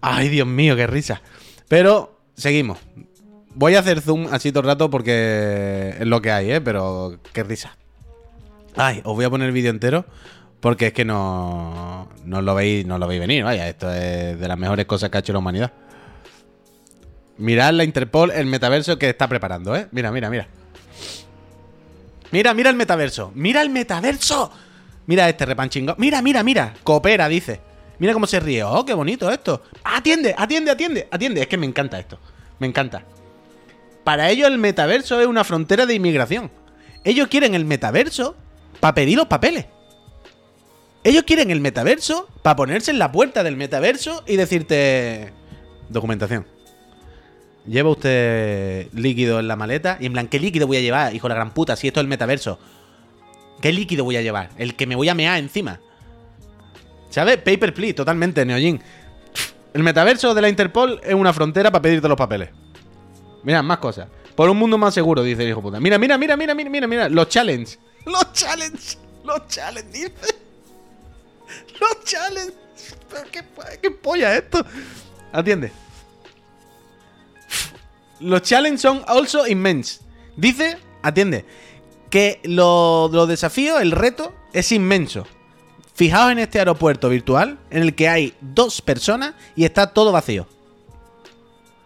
Ay, Dios mío, qué risa. Pero seguimos. Voy a hacer zoom así todo el rato porque es lo que hay, ¿eh? Pero qué risa. Ay, os voy a poner el vídeo entero porque es que no, no, lo veis, no lo veis venir. Vaya, esto es de las mejores cosas que ha hecho la humanidad. Mirad la Interpol, el metaverso que está preparando, ¿eh? Mira, mira, mira. Mira, mira el metaverso. ¡Mira el metaverso! Mira este repanchingo. Mira, mira, mira. Coopera, dice. Mira cómo se ríe. Oh, qué bonito esto. Atiende, atiende, atiende, atiende. Es que me encanta esto. Me encanta. Para ellos el metaverso es una frontera de inmigración. Ellos quieren el metaverso para pedir los papeles. Ellos quieren el metaverso para ponerse en la puerta del metaverso y decirte... Documentación. Lleva usted líquido en la maleta y en plan, ¿qué líquido voy a llevar, hijo de la gran puta, si esto es el metaverso? ¿Qué líquido voy a llevar? El que me voy a mear encima. ¿Sabes? Paper Please, totalmente, Neojin. El metaverso de la Interpol es una frontera para pedirte los papeles. Mira, más cosas. Por un mundo más seguro, dice el hijo puta. Mira, mira, mira, mira, mira, mira, mira. Los challenge. Los challenge. Los challenge, dice. Los challenge. ¿Qué, qué polla esto? Atiende. Los challenge son also immense. Dice, atiende, que los lo desafíos, el reto, es inmenso. Fijaos en este aeropuerto virtual en el que hay dos personas y está todo vacío.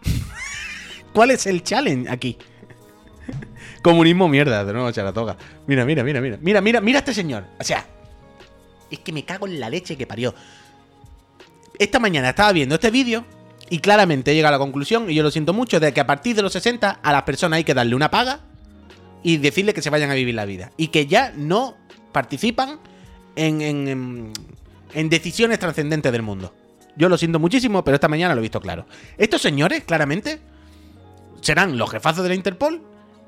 ¿Cuál es el challenge aquí? Comunismo mierda, de nuevo Charatoga. Mira, mira, mira, mira. Mira, mira, mira a este señor. O sea, es que me cago en la leche que parió. Esta mañana estaba viendo este vídeo y claramente llega a la conclusión, y yo lo siento mucho, de que a partir de los 60 a las personas hay que darle una paga y decirle que se vayan a vivir la vida. Y que ya no participan en, decisiones trascendentes del mundo. Yo lo siento muchísimo, pero esta mañana lo he visto claro. Estos señores, claramente, serán los jefazos de la Interpol.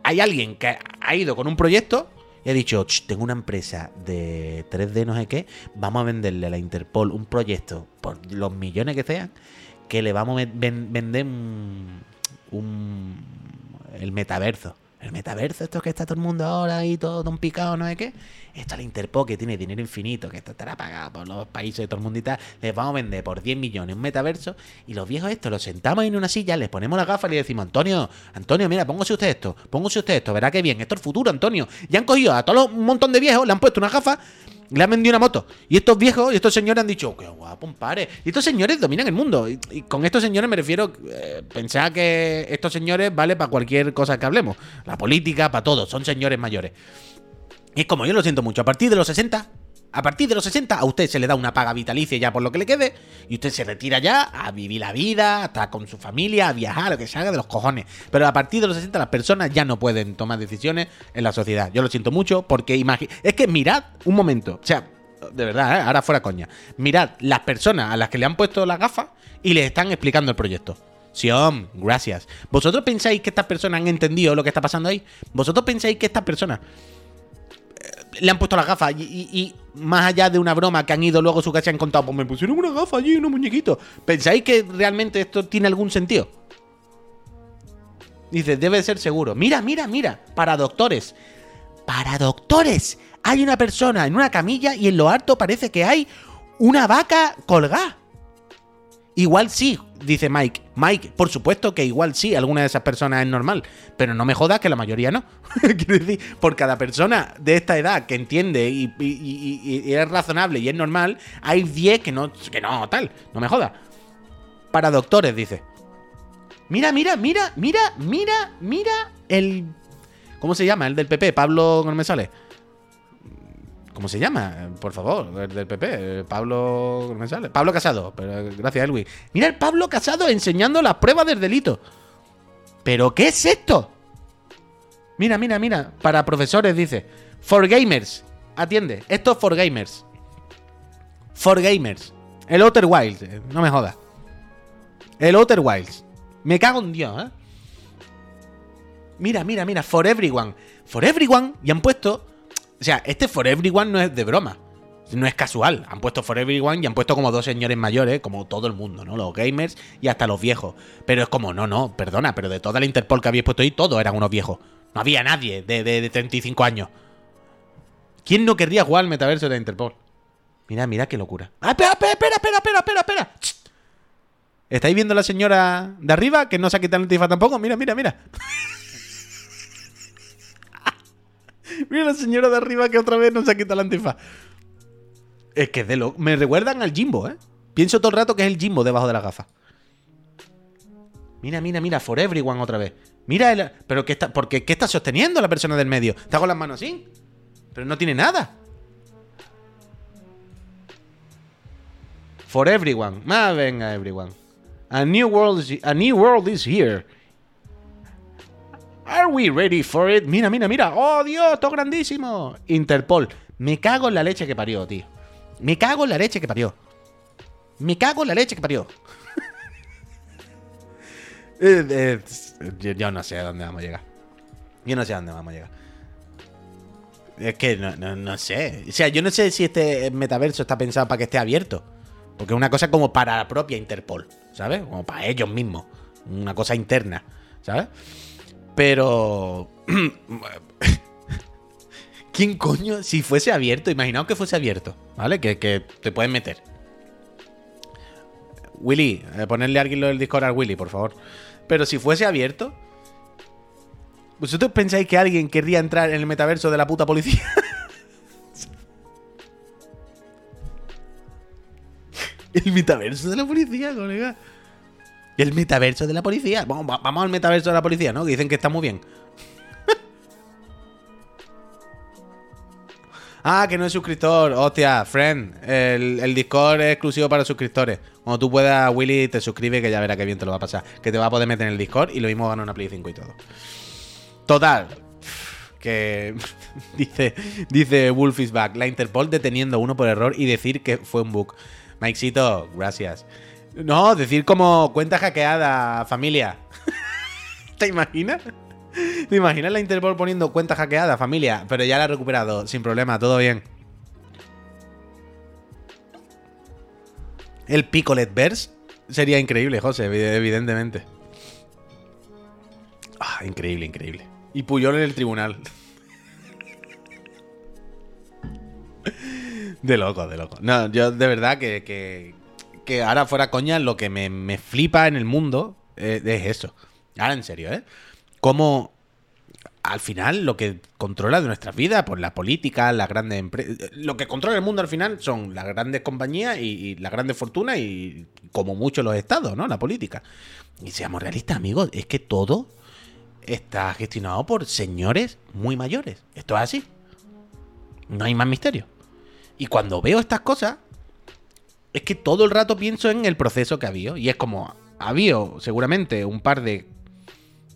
Hay alguien que ha ido con un proyecto y ha dicho, tengo una empresa de 3D no sé qué, vamos a venderle a la Interpol un proyecto por los millones que sean, que le vamos a vender un el metaverso. El metaverso, esto que está todo el mundo ahora ahí todo don picado, no sé qué. Esto a la Interpol, que tiene dinero infinito, que esto estará pagado por los países de todo el mundo y tal, les vamos a vender por 10 millones un metaverso. Y los viejos estos los sentamos en una silla, les ponemos las gafas y le decimos, Antonio, Antonio, mira, póngase usted esto, póngase usted esto, verá qué bien, esto es el futuro, Antonio. Y han cogido a todos un montón de viejos, le han puesto unas gafas le han vendido una moto. Y estos viejos y estos señores han dicho, qué guapo, un pare. Y estos señores dominan el mundo. Y, con estos señores me refiero, eh, que estos señores vale para cualquier cosa que hablemos. La política, para todo. Son señores mayores. Y es como yo lo siento mucho. A partir de los 60, a partir de los 60, a usted se le da una paga vitalicia ya por lo que le quede, y usted se retira ya a vivir la vida, a estar con su familia, a viajar, lo que se haga de los cojones. Pero a partir de los 60 las personas ya no pueden tomar decisiones en la sociedad. Yo lo siento mucho porque es que mirad un momento, o sea, de verdad, ¿eh? ahora fuera coña. Mirad las personas a las que le han puesto las gafas y les están explicando el proyecto. Sion, gracias. ¿Vosotros pensáis que estas personas han entendido lo que está pasando ahí? ¿Vosotros pensáis que estas personas le han puesto las gafas y, más allá de una broma que han ido luego a su casa y han contado, pues me pusieron una gafa allí, unos muñequitos. ¿Pensáis que realmente esto tiene algún sentido? Dice, debe ser seguro. Mira, mira, mira, para doctores. Para doctores. Hay una persona en una camilla y en lo alto parece que hay una vaca colgada. Igual sí, dice Mike. Mike, por supuesto que igual sí, alguna de esas personas es normal, pero no me jodas que la mayoría no. Quiero decir, por cada persona de esta edad que entiende y, es razonable y es normal, hay 10 que no, que no, tal, no me jodas. Para doctores, dice. Mira, mira, mira, mira, mira, mira el... ¿Cómo se llama? El del PP, Pablo, no me sale. ¿Cómo se llama? Por favor, el del PP. Pablo. me sale? Pablo Casado. Pero gracias, Elwi. Mira el Pablo Casado enseñando las pruebas del delito. ¿Pero qué es esto? Mira, mira, mira. Para profesores dice. For gamers. Atiende. Esto es for gamers. For gamers. El Outer Wilds. Eh, no me jodas. El Outer Wilds. Me cago en Dios, ¿eh? Mira, mira, mira. For everyone. For everyone. Y han puesto o sea, este For Everyone no es de broma. No es casual. Han puesto For Everyone y han puesto como dos señores mayores, como todo el mundo, ¿no? Los gamers y hasta los viejos. Pero es como, no, no, perdona, pero de toda la Interpol que habéis puesto ahí, todos eran unos viejos. No había nadie de, de, 35 años. ¿Quién no querría jugar al metaverso de la Interpol? Mira, mira qué locura. ¡Ah, espera, espera, espera, espera, espera, espera! ¿Estáis viendo la señora de arriba que no se ha quitado el antifaz tampoco? Mira, mira, mira. Mira la señora de arriba que otra vez no se ha quitado la antifa. Es que de lo... Me recuerdan al Jimbo, ¿eh? Pienso todo el rato que es el Jimbo debajo de la gafa. Mira, mira, mira, for everyone otra vez. Mira, el... pero ¿qué está... ¿por qué? ¿qué está sosteniendo la persona del medio? ¿Está con las manos así? Pero no tiene nada. For everyone. Ah, venga, everyone. A new world is, a new world is here. Are we ready for it? Mira, mira, mira. ¡Oh, Dios! ¡Todo grandísimo! Interpol. Me cago en la leche que parió, tío. Me cago en la leche que parió. Me cago en la leche que parió. Eh, eh, yo no sé a dónde vamos a llegar. Yo no sé a dónde vamos a llegar. Es que no, no, sé. O sea, yo no sé si este metaverso está pensado para que esté abierto. Porque es una cosa como para la propia Interpol, ¿sabes? Como para ellos mismos. Una cosa interna, ¿sabes? Pero. ¿Quién coño? Si fuese abierto, imaginaos que fuese abierto, ¿vale? Que, te pueden meter. Willy, eh, ponerle a alguien lo del Discord al Willy, por favor. Pero si fuese abierto. ¿Vosotros pensáis que alguien querría entrar en el metaverso de la puta policía? el metaverso de la policía, colega. El metaverso de la policía. Vamos, vamos al metaverso de la policía, ¿no? Que dicen que está muy bien. ah, que no es suscriptor. Hostia, friend. El, Discord es exclusivo para suscriptores. Cuando tú puedas, Willy, te suscribe que ya verá que bien te lo va a pasar. Que te va a poder meter en el Discord y lo mismo gana una Play 5 y todo. Total. Que dice, dice Wolf is back. La Interpol deteniendo uno por error y decir que fue un bug. Mikesito, gracias. No, decir como cuenta hackeada, familia. ¿Te imaginas? ¿Te imaginas la Interpol poniendo cuenta hackeada, familia? Pero ya la ha recuperado, sin problema, todo bien. El Picolet Verse sería increíble, José, evidentemente. increíble, increíble. Y Puyol en el tribunal. De loco, de loco. No, yo de verdad que, que, que ahora fuera coña, lo que me, me flipa en el mundo eh, es eso. Ahora en serio, ¿eh? Cómo al final lo que controla de nuestras vidas, pues la política, las grandes empresas. Lo que controla el mundo al final son las grandes compañías y, y las grandes fortunas y como mucho los estados, ¿no? La política. Y seamos realistas, amigos, es que todo está gestionado por señores muy mayores. Esto es así. No hay más misterio. Y cuando veo estas cosas, es que todo el rato pienso en el proceso que ha habido. Y es como, ha habido seguramente un par de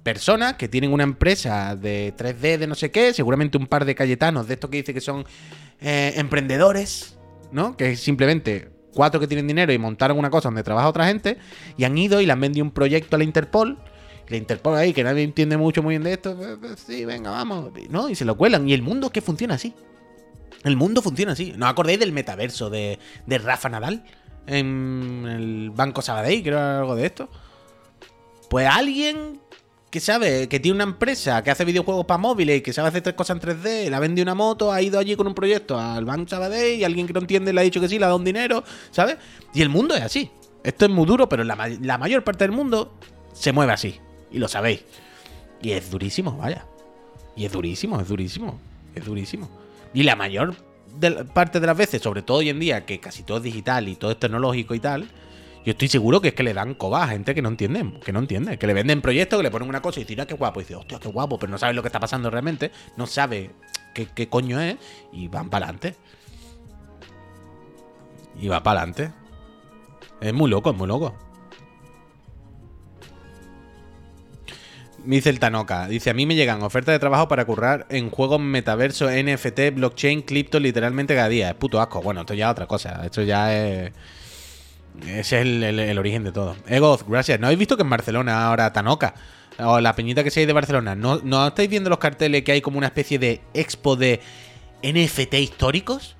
personas que tienen una empresa de 3D de no sé qué, seguramente un par de cayetanos de estos que dice que son eh, emprendedores, ¿no? Que es simplemente cuatro que tienen dinero y montaron una cosa donde trabaja otra gente y han ido y le han vendido un proyecto a la Interpol. La Interpol ahí, que nadie entiende mucho muy bien de esto, pues, pues, sí, venga, vamos, ¿no? Y se lo cuelan. Y el mundo que funciona así. El mundo funciona así. ¿No acordáis del metaverso de, de Rafa Nadal? En el Banco Sabadell, creo algo de esto. Pues alguien que sabe que tiene una empresa que hace videojuegos para móviles y que sabe hacer tres cosas en 3D, le ha vendido una moto, ha ido allí con un proyecto al Banco Sabadell y alguien que no entiende le ha dicho que sí, le ha dado un dinero, ¿sabes? Y el mundo es así. Esto es muy duro, pero la, la mayor parte del mundo se mueve así. Y lo sabéis. Y es durísimo, vaya. Y es durísimo, es durísimo. Es durísimo. Y la mayor parte de las veces, sobre todo hoy en día, que casi todo es digital y todo es tecnológico y tal, yo estoy seguro que es que le dan coba a gente que no entiende, que no entiende, que le venden proyectos, que le ponen una cosa y dicen, ah, qué guapo, y dice, hostia, qué guapo, pero no sabe lo que está pasando realmente, no sabe qué, qué coño es, y van para adelante. Y va para adelante. Es muy loco, es muy loco. Dice el Tanoka. Dice, a mí me llegan ofertas de trabajo para currar en juegos metaverso, NFT, blockchain, cripto, literalmente cada día. Es puto asco. Bueno, esto ya es otra cosa. Esto ya es... Ese es el, origen de todo. Egoz, gracias. ¿No habéis visto que en Barcelona ahora Tanoka? O la peñita que se hay de Barcelona. ¿No, ¿No estáis viendo los carteles que hay como una especie de expo de NFT históricos?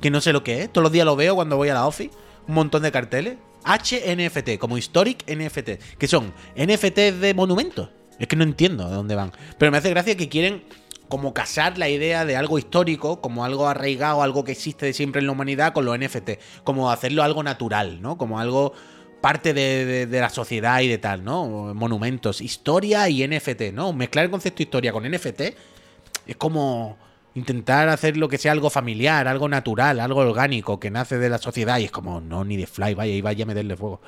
Que no sé lo que es. Todos los días lo veo cuando voy a la office. Un montón de carteles. HNFT, como Historic NFT. Que son NFT de monumentos. Es que no entiendo de dónde van. Pero me hace gracia que quieren como casar la idea de algo histórico, como algo arraigado, algo que existe de siempre en la humanidad, con los NFT. Como hacerlo algo natural, ¿no? Como algo parte de, la sociedad y de tal, ¿no? Monumentos, historia y NFT, ¿no? Mezclar el concepto historia con NFT es como intentar hacer lo que sea algo familiar, algo natural, algo orgánico, que nace de la sociedad y es como, no, ni de fly, vaya, y vaya a meterle fuego.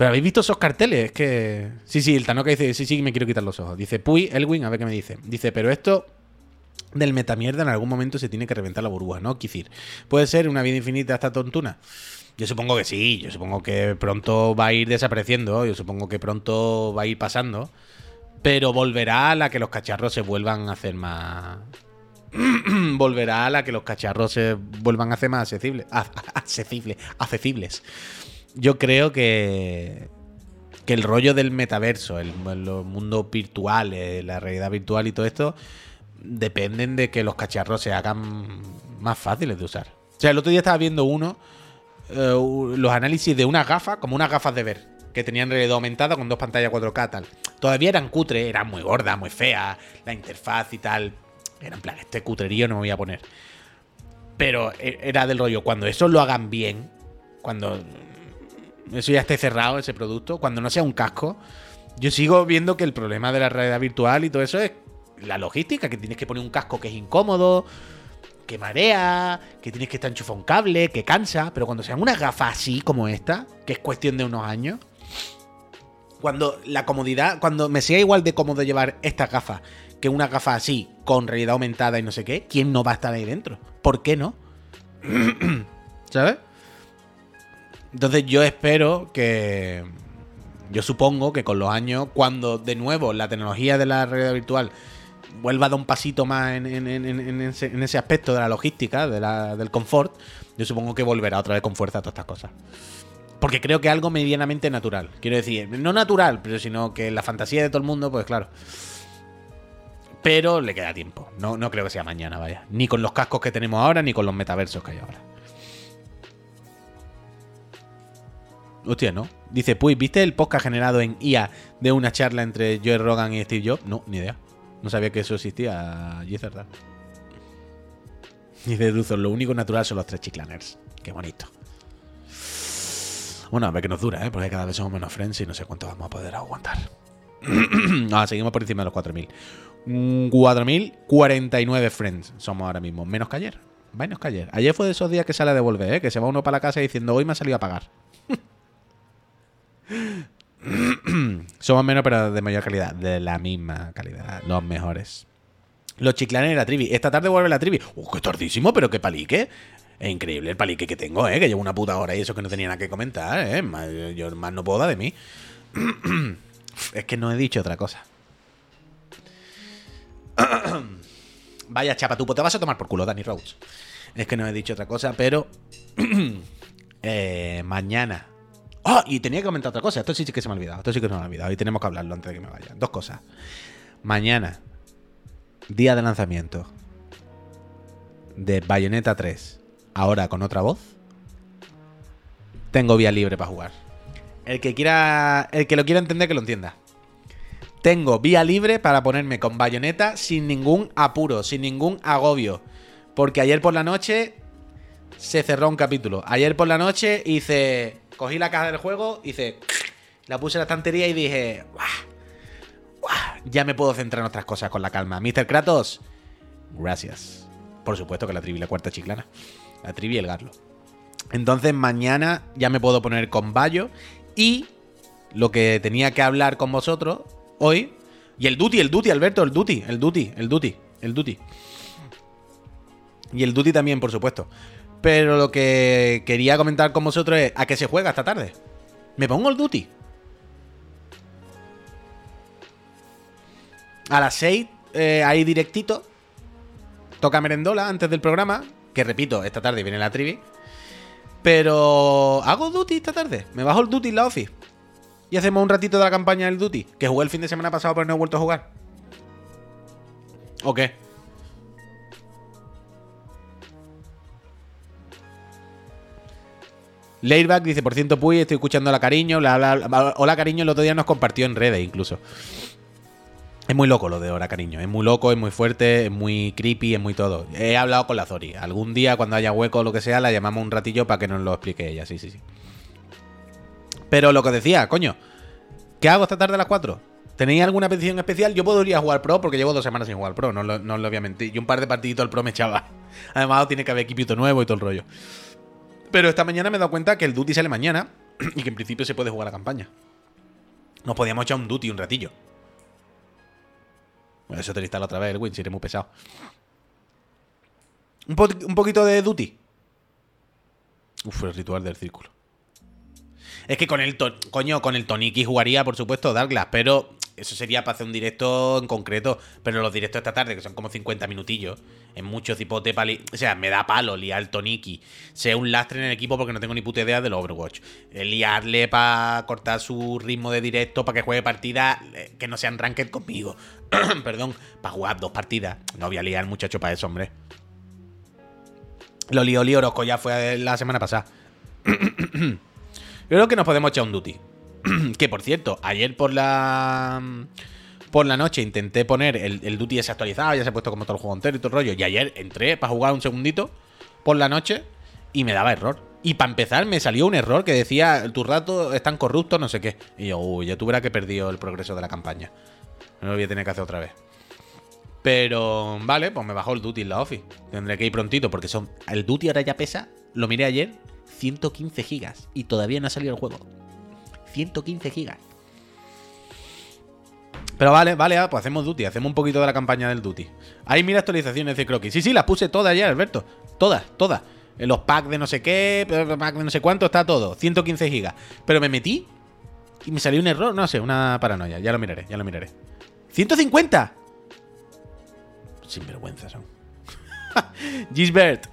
Pero habéis visto esos carteles, es que. Sí, sí, el Tanoka dice, sí, sí, me quiero quitar los ojos. Dice, Puy, Elwin, a ver qué me dice. Dice, pero esto del metamierda en algún momento se tiene que reventar la burbuja, ¿no? Quisir. ¿Puede ser una vida infinita esta tontuna? Yo supongo que sí, yo supongo que pronto va a ir desapareciendo, yo supongo que pronto va a ir pasando, pero volverá a la que los cacharros se vuelvan a hacer más... volverá a la que los cacharros se vuelvan a hacer más accesibles. accesibles, accesibles. Yo creo que que el rollo del metaverso, el, los mundos virtuales, la realidad virtual y todo esto, dependen de que los cacharros se hagan más fáciles de usar. O sea, el otro día estaba viendo uno, eh, los análisis de unas gafas, como unas gafas de ver, que tenían realidad aumentada con dos pantallas 4K tal. Todavía eran cutre, eran muy gordas, muy feas, la interfaz y tal. Era en plan, este cutrerío no me voy a poner. Pero e- era del rollo, cuando eso lo hagan bien, cuando eso ya esté cerrado, ese producto, cuando no sea un casco, yo sigo viendo que el problema de la realidad virtual y todo eso es la logística, que tienes que poner un casco que es incómodo, que marea, que tienes que estar enchufado un cable, que cansa, pero cuando sean unas gafas así como esta, que es cuestión de unos años, cuando la comodidad, cuando me sea igual de cómodo llevar estas gafas que una gafa así, con realidad aumentada y no sé qué, ¿quién no va a estar ahí dentro? ¿Por qué no? ¿Sabes? Entonces yo espero que... Yo supongo que con los años, cuando de nuevo la tecnología de la realidad virtual vuelva a dar un pasito más en, ese, aspecto de la logística, de la- del confort, yo supongo que volverá otra vez con fuerza todas estas cosas. Porque creo que algo medianamente natural. Quiero decir, no natural, pero sino que la fantasía de todo el mundo, pues claro. Pero le queda tiempo. No, no creo que sea mañana, vaya. Ni con los cascos que tenemos ahora, ni con los metaversos que hay ahora. Hostia, ¿no? Dice, pues, ¿viste el podcast generado en IA de una charla entre Joe Rogan y Steve Jobs? No, ni idea. No sabía que eso existía. Y es verdad. Dice Druzo, lo único natural son los tres chiclaners. Qué bonito. Bueno, a ver qué nos dura, ¿eh? Porque cada vez somos menos friends y no sé cuánto vamos a poder aguantar. ah, seguimos por encima de los 4.000. 4.049 friends somos ahora mismo. Menos que ayer. Menos que ayer. Ayer fue de esos días que sale a devolver, ¿eh? Que se va uno para la casa diciendo, hoy me ha salido a pagar. somos menos, pero de mayor calidad. De la misma calidad. Los mejores. Los chiclanes y la trivi. Esta tarde vuelve la trivi. ¡Uh, qué tardísimo! Pero qué palique. Es increíble el palique que tengo, ¿eh? Que llevo una puta hora y eso que no tenía nada que comentar, ¿eh? yo más no puedo dar de mí. es que no he dicho otra cosa. Vaya chapa, tú pues te vas a tomar por culo, Danny Rhodes. Es que no he dicho otra cosa, pero. Eh, mañana. ¡Oh! Y tenía que comentar otra cosa. Esto sí, sí que se me ha olvidado. Esto sí que se me ha olvidado. Y tenemos que hablarlo antes de que me vaya. Dos cosas. Mañana, día de lanzamiento de Bayonetta 3, ahora con otra voz. Tengo vía libre para jugar. El que quiera. El que lo quiera entender, que lo entienda tengo vía libre para ponerme con bayoneta sin ningún apuro, sin ningún agobio. Porque ayer por la noche se cerró un capítulo. Ayer por la noche hice. Cogí la caja del juego, hice. La puse en la estantería y dije. Ya me puedo centrar en otras cosas con la calma. Mr. Kratos, gracias. Por supuesto que la trivi, la cuarta chiclana. La trivi el garlo. Entonces mañana ya me puedo poner con Bayo. Y lo que tenía que hablar con vosotros hoy. Y el Duty, el Duty, Alberto, el Duty, el Duty, el Duty, el Duty. Y el Duty también, por supuesto. Pero lo que quería comentar con vosotros es a qué se juega esta tarde. Me pongo el Duty. A las 6, eh, ahí directito. Toca merendola antes del programa. Que repito, esta tarde viene la trivi. Pero. ¿Hago Duty esta tarde? Me bajo el Duty en la office y hacemos un ratito de la campaña del Duty, que jugué el fin de semana pasado pero no he vuelto a jugar. ¿O qué? Laidback dice, por ciento Puy, estoy escuchando a la cariño. Hola cariño, el otro día nos compartió en redes incluso. Es muy loco lo de Hola cariño. Es muy loco, es muy fuerte, es muy creepy, es muy todo. He hablado con la Zori. Algún día, cuando haya hueco o lo que sea, la llamamos un ratillo para que nos lo explique ella. Sí, sí, sí. Pero lo que decía, coño, ¿qué hago esta tarde a las 4? ¿Tenéis alguna petición especial? Yo podría jugar Pro porque llevo dos semanas sin jugar Pro, no, lo, no lo. Y un par de partiditos al Pro me echaba. Además, tiene que haber equipito nuevo y todo el rollo. Pero esta mañana me he dado cuenta que el Duty sale mañana y que en principio se puede jugar la campaña. Nos podíamos echar un Duty un ratillo. Bueno, eso te lo instalo otra vez, el Win, si eres muy pesado. Un, poquito de Duty. Uf, el ritual del círculo. Es que con el coño, con el Toniki jugaría, por supuesto, Douglas, pero eso sería para hacer un directo en concreto. Pero los directos esta tarde, que son como 50 minutillos, en muchos cipote pali. O sea, me da palo liar el Toniki. Sea un lastre en el equipo porque no tengo ni puta idea del Overwatch. Eh, liarle para cortar su ritmo de directo, para que juegue partidas eh, que no sean ranked conmigo. Perdón, para jugar dos partidas. No voy a liar muchacho para eso, hombre. Lo lió Orozco ya fue la semana pasada. Yo creo que nos podemos echar un duty. que por cierto, ayer por la. Por la noche intenté poner el, el duty desactualizado, ya se ha puesto como todo el juego entero y todo el rollo. Y ayer entré para jugar un segundito por la noche y me daba error. Y para empezar me salió un error que decía, tus datos están corruptos, no sé qué. Y yo, uy, ya tuviera que perdido el progreso de la campaña. No lo voy a tener que hacer otra vez. Pero, vale, pues me bajó el duty en la office. Tendré que ir prontito porque son... El duty ahora ya pesa, lo miré ayer, 115 gigas y todavía no ha salido el juego. 115 gigas. Pero vale, vale, ah, pues hacemos Duty, hacemos un poquito de la campaña del Duty. Ahí mira actualizaciones de Croquis. Sí, sí, las puse todas ya, Alberto. Todas, todas. En los packs de no sé qué, packs de no sé cuánto, está todo. 115 gigas. Pero me metí y me salió un error. No sé, una paranoia. Ya lo miraré, ya lo miraré. ¡150! Sin vergüenza son. Gisbert,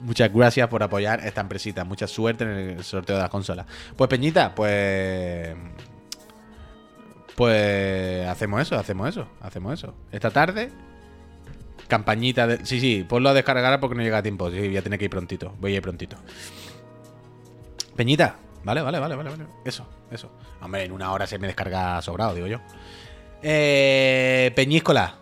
Muchas gracias por apoyar esta empresita. Mucha suerte en el sorteo de las consolas. Pues Peñita, pues... Pues hacemos eso, hacemos eso, hacemos eso. Esta tarde, campañita de... Sí, sí, ponlo a descargar porque no llega a tiempo. Sí, voy a tener que ir prontito. Voy a ir prontito. Peñita, Vale, vale, vale, vale, vale. Eso, eso. Hombre, en una hora se me descarga sobrado, digo yo. Eh, Peñíscola.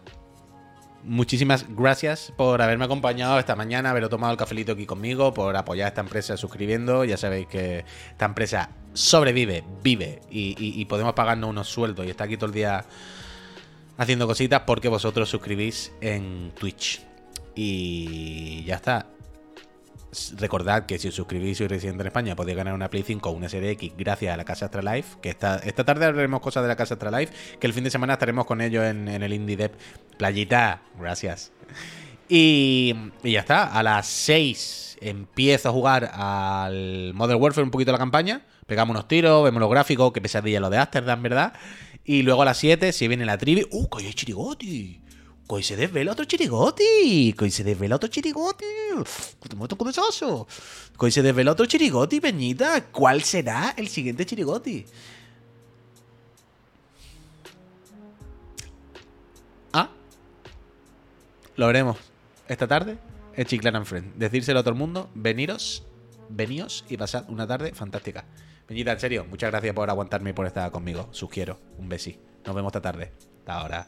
Muchísimas gracias por haberme acompañado esta mañana, haber tomado el cafelito aquí conmigo, por apoyar a esta empresa suscribiendo. Ya sabéis que esta empresa sobrevive, vive y, y podemos pagarnos unos sueldos y está aquí todo el día haciendo cositas porque vosotros suscribís en Twitch. Y ya está. Recordad que si os suscribís y sois residente en España podéis ganar una Play 5 o una Serie X gracias a la Casa Astralife. Que esta, esta tarde hablaremos cosas de la Casa Astralife. Que el fin de semana estaremos con ellos en, el Indie Dev. Playita, gracias. Y, y, ya está. A las 6 empiezo a jugar al Modern Warfare un poquito la campaña. Pegamos unos tiros, vemos los gráficos. Que pesadilla lo de Amsterdam, ¿verdad? Y luego a las 7 si viene la trivi. ¡Uh, que hay chirigoti! Coy se desvela otro chirigoti. Coy se desvela otro chirigoti. Con eso. Coy se desvela otro chirigoti, peñita. ¿Cuál será el siguiente chirigoti? Ah. Lo veremos esta tarde en Chiclan Friend. Decírselo a todo el mundo. Veniros, veníos y pasad una tarde fantástica. Peñita, en serio, muchas gracias por aguantarme y por estar conmigo. Sugiero. Un besi. Nos vemos esta tarde. Hasta ahora.